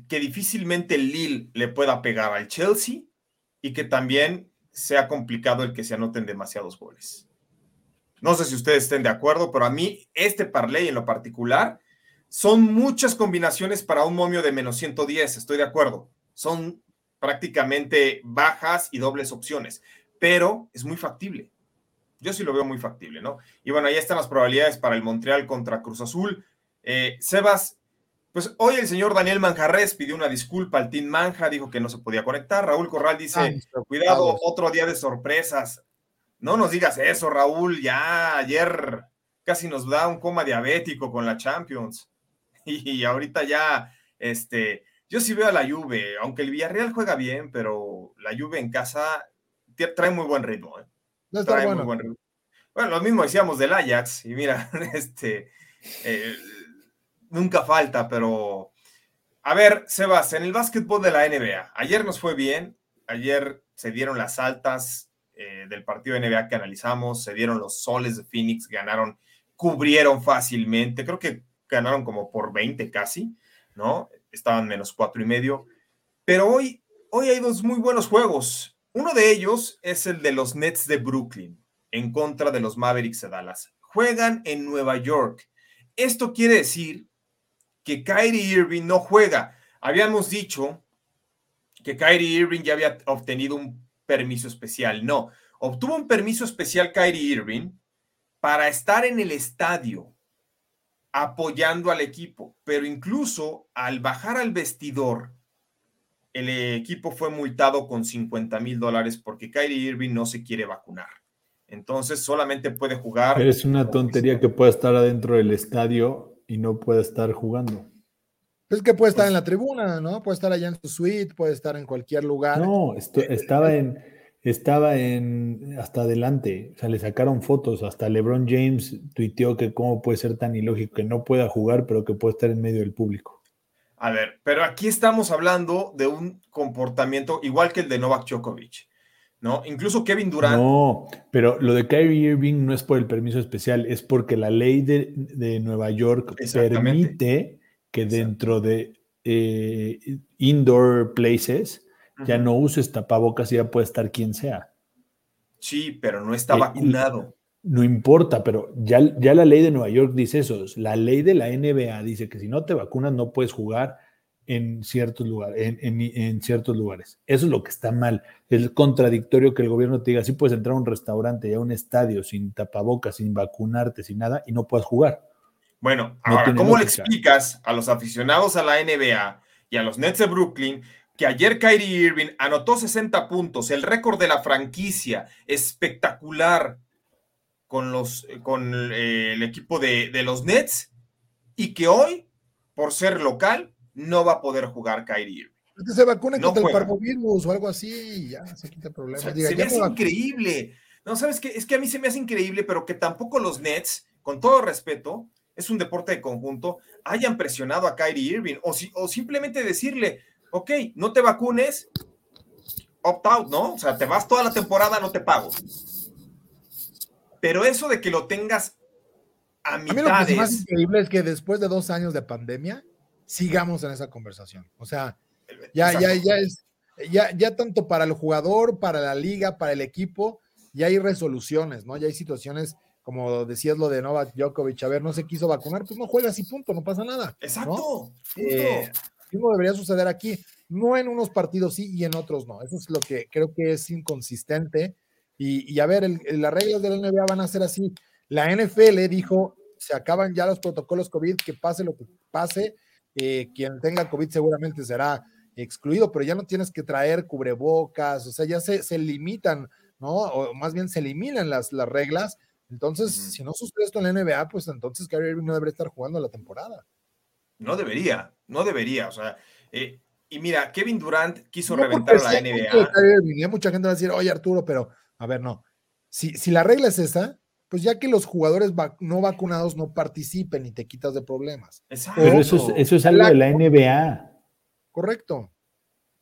que difícilmente el Lille le pueda pegar al Chelsea y que también sea complicado el que se anoten demasiados goles. No sé si ustedes estén de acuerdo, pero a mí este parlay en lo particular son muchas combinaciones para un momio de menos 110, estoy de acuerdo. Son prácticamente bajas y dobles opciones, pero es muy factible. Yo sí lo veo muy factible, ¿no? Y bueno, ahí están las probabilidades para el Montreal contra Cruz Azul. Eh, Sebas, pues hoy el señor Daniel Manjarres pidió una disculpa al Team Manja, dijo que no se podía conectar. Raúl Corral dice, cuidado, otro día de sorpresas. No nos digas eso, Raúl, ya ayer casi nos da un coma diabético con la Champions. Y ahorita ya, este, yo sí veo a la Juve, aunque el Villarreal juega bien, pero la Juve en casa trae muy buen ritmo. ¿eh? trae muy buen ritmo. Bueno, lo mismo decíamos del Ajax, y mira, este, eh, nunca falta, pero a ver, Sebas, en el básquetbol de la NBA, ayer nos fue bien, ayer se dieron las altas eh, del partido de NBA que analizamos, se dieron los soles de Phoenix, ganaron, cubrieron fácilmente, creo que ganaron como por 20 casi, ¿no? Estaban menos cuatro y medio. Pero hoy, hoy hay dos muy buenos juegos. Uno de ellos es el de los Nets de Brooklyn en contra de los Mavericks de Dallas. Juegan en Nueva York. Esto quiere decir que Kyrie Irving no juega. Habíamos dicho que Kyrie Irving ya había obtenido un permiso especial. No, obtuvo un permiso especial Kyrie Irving para estar en el estadio apoyando al equipo, pero incluso al bajar al vestidor, el equipo fue multado con 50 mil dólares porque Kyrie Irving no se quiere vacunar. Entonces solamente puede jugar. es una tontería que pueda estar adentro del estadio y no pueda estar jugando. Es que puede estar en la tribuna, ¿no? Puede estar allá en su suite, puede estar en cualquier lugar. No, estaba en estaba en hasta adelante, o sea, le sacaron fotos, hasta LeBron James tuiteó que cómo puede ser tan ilógico que no pueda jugar, pero que puede estar en medio del público. A ver, pero aquí estamos hablando de un comportamiento igual que el de Novak Djokovic, ¿no? Incluso Kevin Durant. No, pero lo de Kyrie Irving no es por el permiso especial, es porque la ley de, Nueva York permite que dentro de eh, indoor places ya no uses tapabocas y ya puede estar quien sea. Sí, pero no está eh, vacunado. No importa, pero ya, ya la ley de Nueva York dice eso. La ley de la NBA dice que si no te vacunas no puedes jugar en ciertos lugares, en, ciertos lugares. Eso es lo que está mal. Es contradictorio que el gobierno te diga, sí puedes entrar a un restaurante y a un estadio sin tapabocas, sin vacunarte, sin nada, y no puedes jugar. Bueno, ahora, ¿cómo le explicas a los aficionados a la NBA y a los Nets de Brooklyn que ayer Kyrie Irving anotó 60 puntos, el récord de la franquicia, espectacular con, los, con eh, el equipo de, los Nets, y que hoy, por ser local, no va a poder jugar Kyrie Irving. Que se vacuna contra el parvovirus o algo así, ya se quita el problema. se me hace increíble. No, ¿sabes qué? Es que a mí se me hace increíble, pero que tampoco los Nets, con todo respeto, es un deporte de conjunto, hayan presionado a Kyrie Irving o, si, o simplemente decirle, ok, no te vacunes, opt out, ¿no? O sea, te vas toda la temporada, no te pago. Pero eso de que lo tengas a mitad. A mí lo que es más increíble es que después de dos años de pandemia, sigamos en esa conversación. O sea, ya, ya, ya es, ya, ya tanto para el jugador, para la liga, para el equipo, ya hay resoluciones, ¿no? Ya hay situaciones, como decías lo de Novak Djokovic, a ver, no se quiso vacunar, pues no juegas y punto, no pasa nada. Exacto. Eh, mismo debería suceder aquí, no en unos partidos sí y en otros no. Eso es lo que creo que es inconsistente. Y, a ver, las reglas de la NBA van a ser así. La NFL dijo, se acaban ya los protocolos COVID, que pase lo que pase, eh, quien tenga COVID seguramente será excluido, pero ya no tienes que traer cubrebocas, o sea, ya se, se limitan, ¿no? O más bien se eliminan las, las reglas. Entonces, si no sucede esto en la NBA, pues entonces Kyrie Irving no debería estar jugando la temporada. No debería, no debería. O sea, eh, y mira, Kevin Durant quiso reventar la NBA. mucha gente va a decir, oye Arturo, pero a ver, no. Si, si la regla es esa, pues ya que los jugadores no vacunados no participen y te quitas de problemas. Exacto. Pero eso es, eso es algo de la NBA. correcto.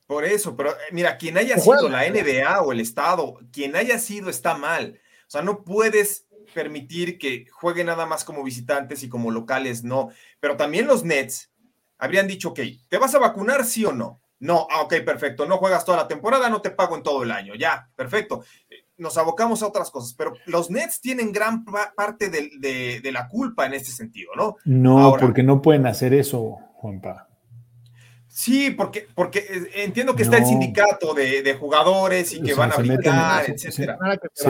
Por eso, pero eh, mira, quien haya sido la NBA o el Estado, quien haya sido está mal. O sea, no puedes permitir que jueguen nada más como visitantes y como locales, no. Pero también los Nets habrían dicho, ok, ¿te vas a vacunar sí o no? No, ah, ok, perfecto, no juegas toda la temporada, no te pago en todo el año, ya, perfecto. Nos abocamos a otras cosas, pero los Nets tienen gran parte de, la culpa en este sentido, ¿no? No, porque no pueden hacer eso, Juanpa. Sí, porque, porque eh, entiendo que está el sindicato de, jugadores y que van a brincar, etcétera. Se, se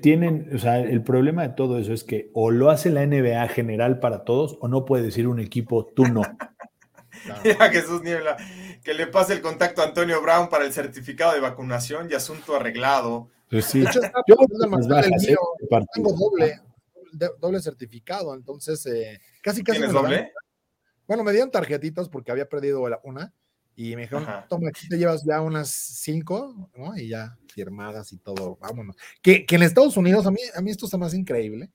tienen, o sea, el problema de todo eso es que o lo hace la NBA general para todos o no puede decir un equipo, tú no. Mira Jesús Niebla, que le pase el contacto a Antonio Brown para el certificado de vacunación y asunto arreglado. Pues sí. yo ¿eh? tengo doble, doble certificado, entonces eh, casi casi. ¿Tienes doble? Bueno, me dieron tarjetitas porque había perdido una y me dijeron, toma, aquí te llevas ya unas cinco, ¿no? Y ya firmadas y todo, vámonos. Que, que en Estados Unidos, a mí, a mí esto está más increíble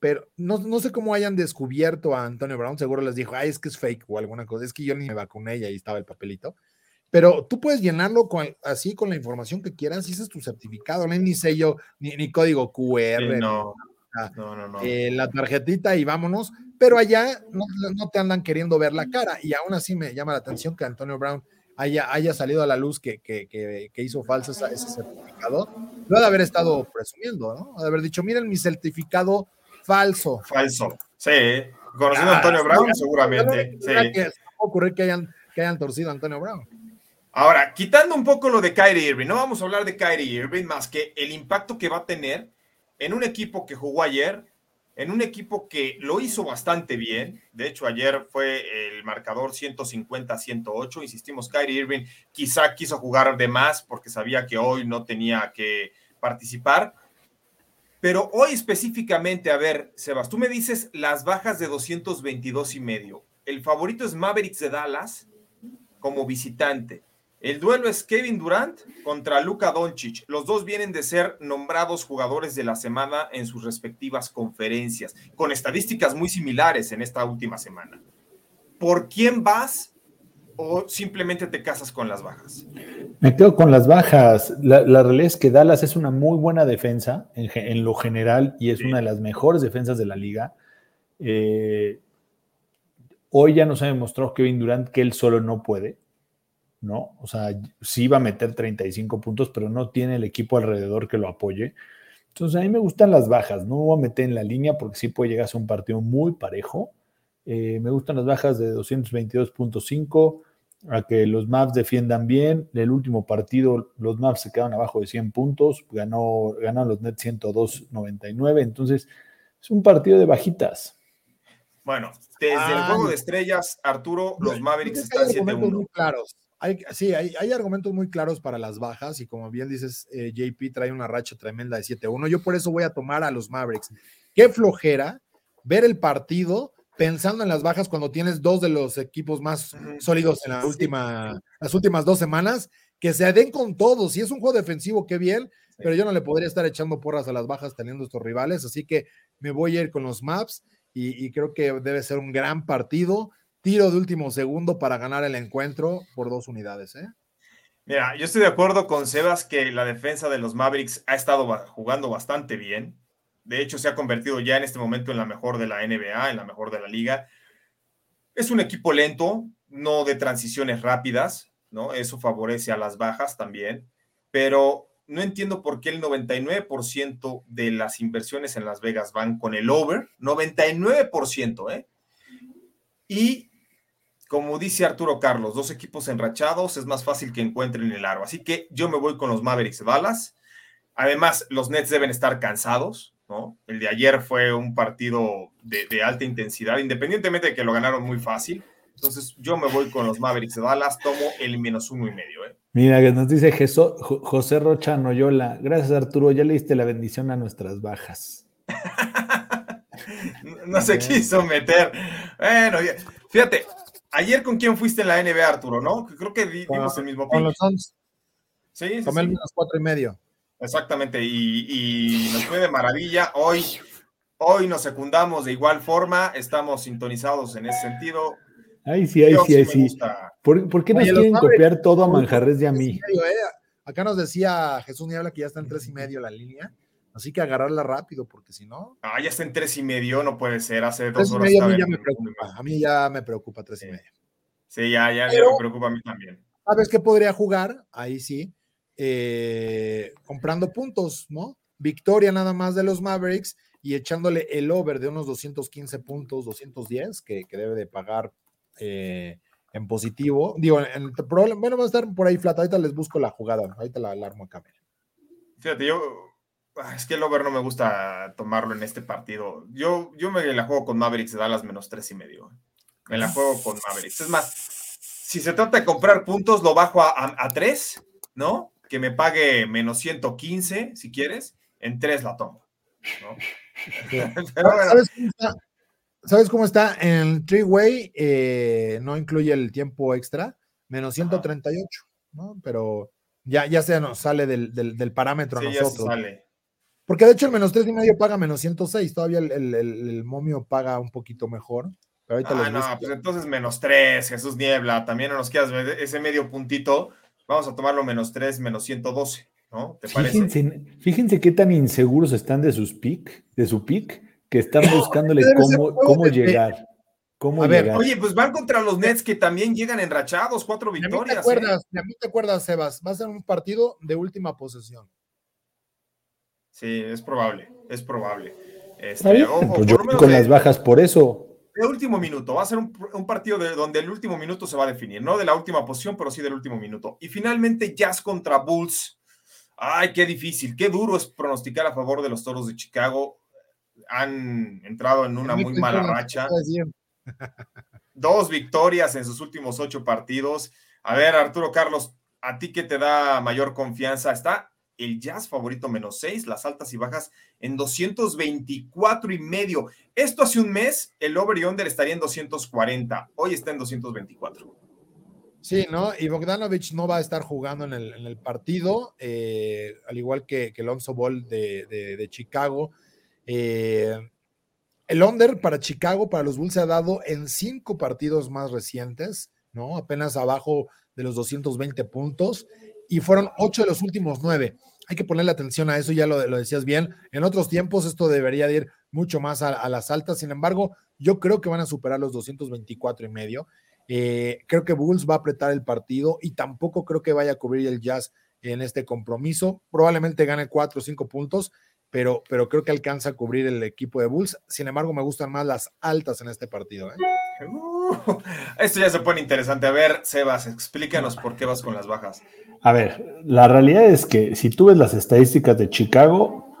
pero no, no, sé cómo hayan descubierto a Antonio Brown, seguro les dijo, ay, es que es fake o alguna cosa, es que yo ni me vacuné y ahí estaba el papelito. Pero tú puedes llenarlo con, así con la información que quieras, y ese es tu certificado, no hay ni sello, ni, ni código QR, no. No, no, no. Eh, la tarjetita y vámonos, pero allá no, te andan queriendo ver la cara, y aún así me llama la atención que Antonio Brown haya, haya salido a la luz que, que, que, que hizo falso ese, certificado, lo ha de haber estado presumiendo, ¿no? Ha de haber dicho, miren mi certificado Falso. Falso. Sí. Conociendo a Antonio Brown, seguramente. Sí. Que ocurrir que hayan, que hayan torcido a Antonio Brown. Ahora, quitando un poco lo de Kyrie Irving, no vamos a hablar de Kyrie Irving más que el impacto que va a tener en un equipo que jugó ayer, en un equipo que lo hizo bastante bien. De hecho, ayer fue el marcador 150-108. Insistimos, Kyrie Irving quizá quiso jugar de más porque sabía que hoy no tenía que participar pero hoy específicamente, a ver, Sebas, tú me dices las bajas de 222 y medio. El favorito es Mavericks de Dallas como visitante. El duelo es Kevin Durant contra Luka Doncic. Los dos vienen de ser nombrados jugadores de la semana en sus respectivas conferencias, con estadísticas muy similares en esta última semana. ¿Por quién vas o simplemente te casas con las bajas? Me quedo con las bajas. La, realidad es que Dallas es una muy buena defensa en, lo general y es una de las mejores defensas de la liga. Eh, hoy ya nos ha demostrado Kevin Durant que él solo no puede, ¿no? O sea, sí va a meter 35 puntos, pero no tiene el equipo alrededor que lo apoye. Entonces, a mí me gustan las bajas. No voy a meter en la línea porque sí puede llegar a ser un partido muy parejo. Eh, me gustan las bajas de 222.5 a que los Mavs defiendan bien. El último partido, los Mavs se quedaron abajo de 100 puntos, ganó, ganaron los Nets 102-99, entonces es un partido de bajitas. Bueno, desde el juego de estrellas, Arturo, los Mavericks están 7-1. Muy claros. Hay, sí, hay, hay, argumentos muy claros para las bajas y como bien dices, eh, JP trae una racha tremenda de 7-1. Yo por eso voy a tomar a los Mavericks. Qué flojera ver el partido pensando en las bajas cuando tienes dos de los equipos más sólidos en la última, las últimas dos semanas, que se den con todos. Si es un juego defensivo, qué bien, pero yo no le podría estar echando porras a las bajas teniendo estos rivales, así que me voy a ir con los maps y, creo que debe ser un gran partido. Tiro de último segundo para ganar el encuentro por dos unidades. ¿eh? Mira, yo estoy de acuerdo con Sebas que la defensa de los Mavericks ha estado jugando bastante bien de hecho, se ha convertido ya en este momento en la mejor de la NBA, en la mejor de la liga. Es un equipo lento, no de transiciones rápidas, ¿no? Eso favorece a las bajas también, pero no entiendo por qué el 99% de las inversiones en Las Vegas van con el over, 99%, ¿eh? Y como dice Arturo Carlos, dos equipos enrachados es más fácil que encuentren el aro. Así que yo me voy con los Mavericks Dallas. Además, los Nets deben estar cansados. El de ayer fue un partido de, alta intensidad, independientemente de que lo ganaron muy fácil. Entonces, yo me voy con los Mavericks de Dallas, tomo el menos uno y medio. ¿eh? Mira, que nos dice José Rocha Noyola. Gracias, Arturo. Ya le diste la bendición a nuestras bajas. no, se quiso meter. Bueno, fíjate, ayer con quién fuiste en la NBA, Arturo, ¿no? Creo que dimos el mismo Con los Suns. Sí, sí, Tomé el menos cuatro y medio. Exactamente, y, nos fue de maravilla. Hoy, hoy nos secundamos de igual forma, estamos sintonizados en ese sentido. Ahí sí, ahí Yo sí, ahí sí. ¿Por, por qué nos Oye, quieren copiar todo a Manjarres y a mí? medio, eh. Acá nos decía Jesús Niebla que ya está en tres y medio la línea. Así que agarrarla rápido, porque si no. Ah, ya está en tres y medio, no puede ser. Hace dos horas a mí ya en me preocupa. A mí ya me preocupa tres y medio. Sí, ya, ya, me preocupa a mí también. ¿Sabes qué podría jugar? Ahí sí. eh, comprando puntos, ¿no? Victoria nada más de los Mavericks y echándole el over de unos 215 puntos, 210, que, que debe de pagar eh, en positivo. Digo, en el problema, bueno, va a estar por ahí flat. Ahorita les busco la jugada. Ahorita la alarmo acá. mira. Fíjate, yo. Ah, Es que el over no me gusta tomarlo en este partido. Yo, yo me la juego con Mavericks de Dallas menos tres y medio. Me la juego con Mavericks. Es más, si se trata de comprar puntos, lo bajo a, a, a tres, ¿no? Que me pague menos 115, si quieres. En tres la tomo. ¿no? Pero bueno, ¿Sabes cómo está? ¿Sabes cómo está? En Three-Way eh, no incluye el tiempo extra, menos 138, ¿no? Pero ya, ya se nos sale del, del- del parámetro a sí, ya se nosotros. sale. Porque de hecho el menos tres y medio paga menos 106, todavía el, el- el- el momio paga un poquito mejor. Pero ahorita Ah, no, pues entonces menos tres, Jesús Niebla. También no nos quedas ver ese medio puntito. Vamos a tomarlo menos tres, menos 112, ¿no? ¿Te parece? Fíjense, fíjense qué tan inseguros están de sus pick, de su pick, que están buscándole cómo, cómo de- llegar. Cómo A ver, llegar. Oye, pues van contra los Nets que también llegan enrachados, cuatro De a mí te victorias. ¿eh? acuerdas, a mí te acuerdas, Sebas, va a ser un partido de última posesión. Sí, es probable, es probable. Este, Está bien, o- o pues yo con de- las bajas por eso. de último minuto. Va a ser un, un partido de, donde el último minuto se va a definir, no de la última posición, pero sí del último minuto. Y finalmente, Jazz contra Bulls. Ay, qué difícil, qué duro es pronosticar a favor de los toros de Chicago. Han entrado en una muy mala racha. Dos victorias en sus últimos ocho partidos. A ver, Arturo Carlos, ¿a ti qué te da mayor confianza? Está el Jazz favorito menos seis, las altas y bajas en 224 y medio. Esto hace un mes, el over y under estaría en 240. Hoy está en 224. Sí, ¿no? Y Bogdanovich no va a estar jugando en el, partido, eh, al igual que, que Alonso Ball de, de- de Chicago. Eh, el under para Chicago, para los Bulls, se ha dado en cinco partidos más recientes, ¿no? Apenas abajo de los 220 puntos, y fueron ocho de los últimos nueve. Hay que ponerle atención a eso, ya lo, decías bien. En otros tiempos esto debería de ir mucho más a, las altas, sin embargo, yo creo que van a superar los 224 y medio. Eh, creo que Bulls va a apretar el partido y tampoco creo que vaya a cubrir el Jazz en este compromiso. Probablemente gane cuatro o cinco puntos, pero, pero creo que alcanza a cubrir el equipo de Bulls. Sin embargo, me gustan más las altas en este partido. ¿eh? Uh, esto ya se pone interesante. A ver, Sebas, explícanos por qué vas con las bajas. A ver, la realidad es que si tú ves las estadísticas de Chicago,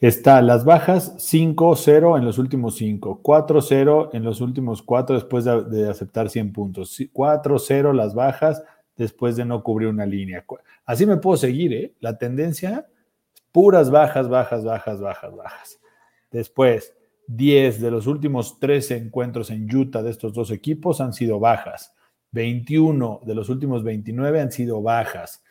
está las bajas 5-0 en los últimos 5, 4-0 en los últimos 4 después de, de aceptar 100 puntos, 4-0 las bajas después de no cubrir una línea. Así me puedo seguir, ¿eh? La tendencia, puras bajas, bajas, bajas, bajas, bajas. Después, 10 de los últimos 13 encuentros en Utah de estos dos equipos han sido bajas. 21 de los últimos 29 han sido bajas.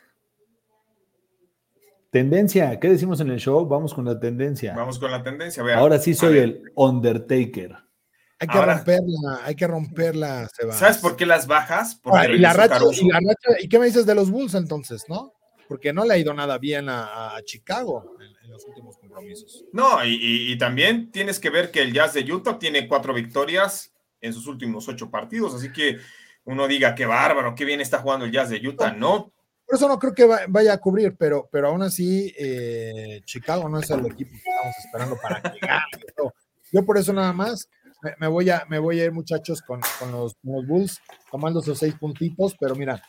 Tendencia, ¿qué decimos en el show? Vamos con la tendencia. Vamos con la tendencia. A ver, Ahora sí soy el Undertaker. Hay que Ahora- romperla, hay que romperla, Sebas. ¿Sabes por qué las bajas? Porque Ah, y, la racha, y la racha- ¿y qué me dices de los Bulls entonces, no? Porque no le ha ido nada bien a, a Chicago en, en los últimos compromisos. No, y, y- y también tienes que ver que el Jazz de Utah tiene cuatro victorias en sus últimos ocho partidos, así que uno diga, qué bárbaro, qué bien está jugando el Jazz de Utah, no. Por eso no creo que va- vaya a cubrir, pero, pero aún así, eh, Chicago no es el equipo que estamos esperando para que gane. Yo, por eso nada más me, me voy, a, me voy a ir, muchachos, con, con los, con los Bulls, tomando esos seis puntitos, pero mira,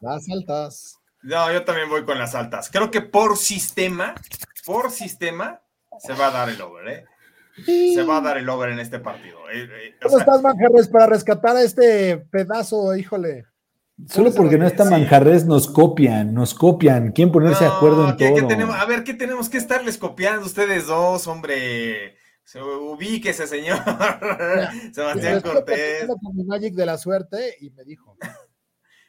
las altas. No, yo también voy con las altas. Creo que por sistema, por sistema, se va a dar el over, ¿eh? Se va a dar el over en este partido. eh, eh, ¿Cómo sea, estás, Manjarres, para rescatar a este pedazo, híjole? Solo porque no está Sí. Manjarres, nos copian, nos copian. ¿Quién ponerse de no, acuerdo en ¿qué- qué todo? tenemos? a ver, ¿qué tenemos que estarles copiando ustedes dos, hombre? Se- Ubíquese, señor. Sebastián Cortés. con mi Magic de la suerte y me dijo.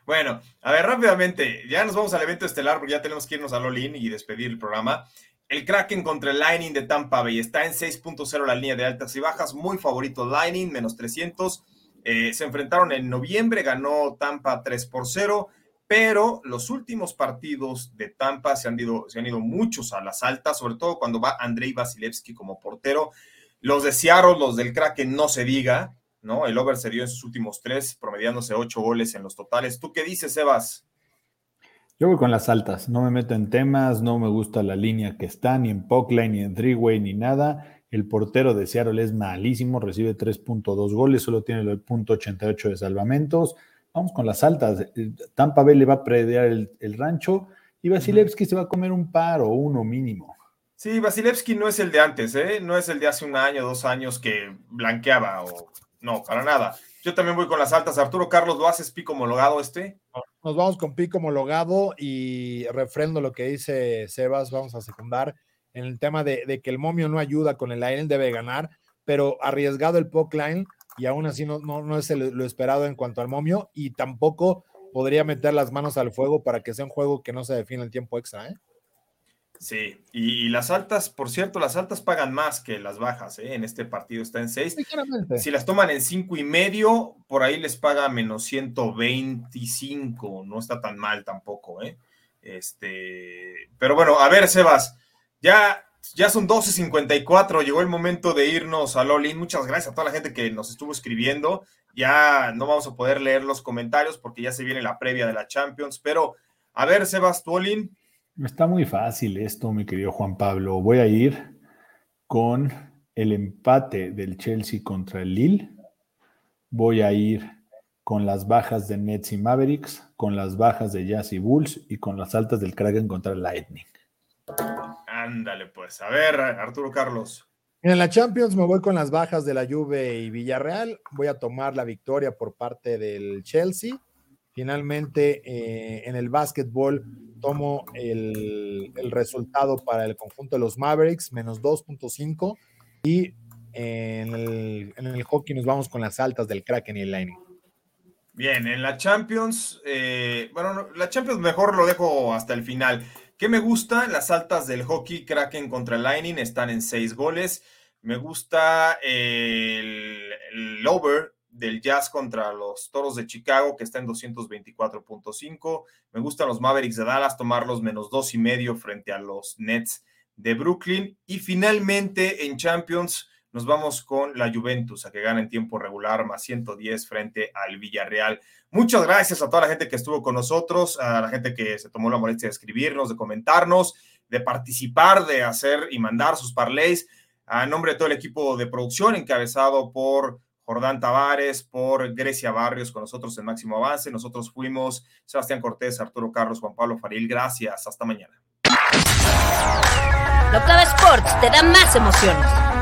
Bueno, a ver, rápidamente, ya nos vamos al evento estelar porque ya tenemos que irnos a Lolin y despedir el programa. El Kraken contra el Lightning de Tampa Bay está en 6.0 la línea de altas y bajas, muy favorito Lightning, menos 300. Eh, se enfrentaron en noviembre, ganó Tampa 3 por 0, pero los últimos partidos de Tampa se han ido, se han ido muchos a las altas, sobre todo cuando va Andrei Vasilevsky como portero. Los de Seattle, los del Kraken, no se diga, ¿no? El over se dio en sus últimos tres, promediándose ocho goles en los totales. ¿Tú qué dices, Sebas? Yo voy con las altas, no me meto en temas, no me gusta la línea que está, ni en Pockline, ni en Three-Way, ni nada. El portero de Seattle es malísimo, recibe 3.2 goles, solo tiene el punto 88 de salvamentos. Vamos con las altas. Tampa Bay le va a prediar el, rancho y Vasilevsky se va a comer un par o uno mínimo. Sí, Vasilevsky no es el de antes, ¿eh? no es el de hace un año, dos años que blanqueaba o no, para nada. Yo también voy con las altas. Arturo Carlos, ¿lo haces pico homologado este? Nos vamos con pico homologado y refrendo lo que dice Sebas, vamos a secundar en el tema de, que el momio no ayuda con el line, debe ganar, pero arriesgado el poke line y aún así no, no, es lo esperado en cuanto al momio y tampoco podría meter las manos al fuego para que sea un juego que no se define en tiempo extra. ¿eh? Sí, y, las altas, por cierto, las altas pagan más que las bajas, ¿eh? En este partido está en 6. Si las toman en cinco y medio, por ahí les paga menos 125, no está tan mal tampoco, ¿eh? Este, pero bueno, a ver, Sebas, ya, ya son 12.54, llegó el momento de irnos a Lolin. Muchas gracias a toda la gente que nos estuvo escribiendo. Ya no vamos a poder leer los comentarios porque ya se viene la previa de la Champions, pero a ver, Sebas, tu Está muy fácil esto, mi querido Juan Pablo. Voy a ir con el empate del Chelsea contra el Lille. Voy a ir con las bajas de Nets y Mavericks, con las bajas de Jazz y Bulls y con las altas del Kraken contra el Lightning. Ándale, pues. A ver, Arturo Carlos. En la Champions me voy con las bajas de la Juve y Villarreal. Voy a tomar la victoria por parte del Chelsea. Finalmente, eh, en el básquetbol tomo el, resultado para el conjunto de los Mavericks, menos 2.5. Y en el, hockey nos vamos con las altas del Kraken y el Lightning. Bien, en la Champions, eh, bueno, la Champions mejor lo dejo hasta el final. ¿Qué me gusta? Las altas del hockey Kraken contra el Lightning están en 6 goles. Me gusta el, el over del Jazz contra los Toros de Chicago, que está en 224.5. Me gustan los Mavericks de Dallas, tomarlos menos dos y medio frente a los Nets de Brooklyn. Y finalmente en Champions nos vamos con la Juventus, a que gana en tiempo regular, más 110 frente al Villarreal. Muchas gracias a toda la gente que estuvo con nosotros, a la gente que se tomó la molestia de escribirnos, de comentarnos, de participar, de hacer y mandar sus parlays. A nombre de todo el equipo de producción, encabezado por Jordán Tavares, por Grecia Barrios con nosotros en Máximo Avance. Nosotros fuimos Sebastián Cortés, Arturo Carlos, Juan Pablo Faril. Gracias, hasta mañana. Locava Sports te da más emociones.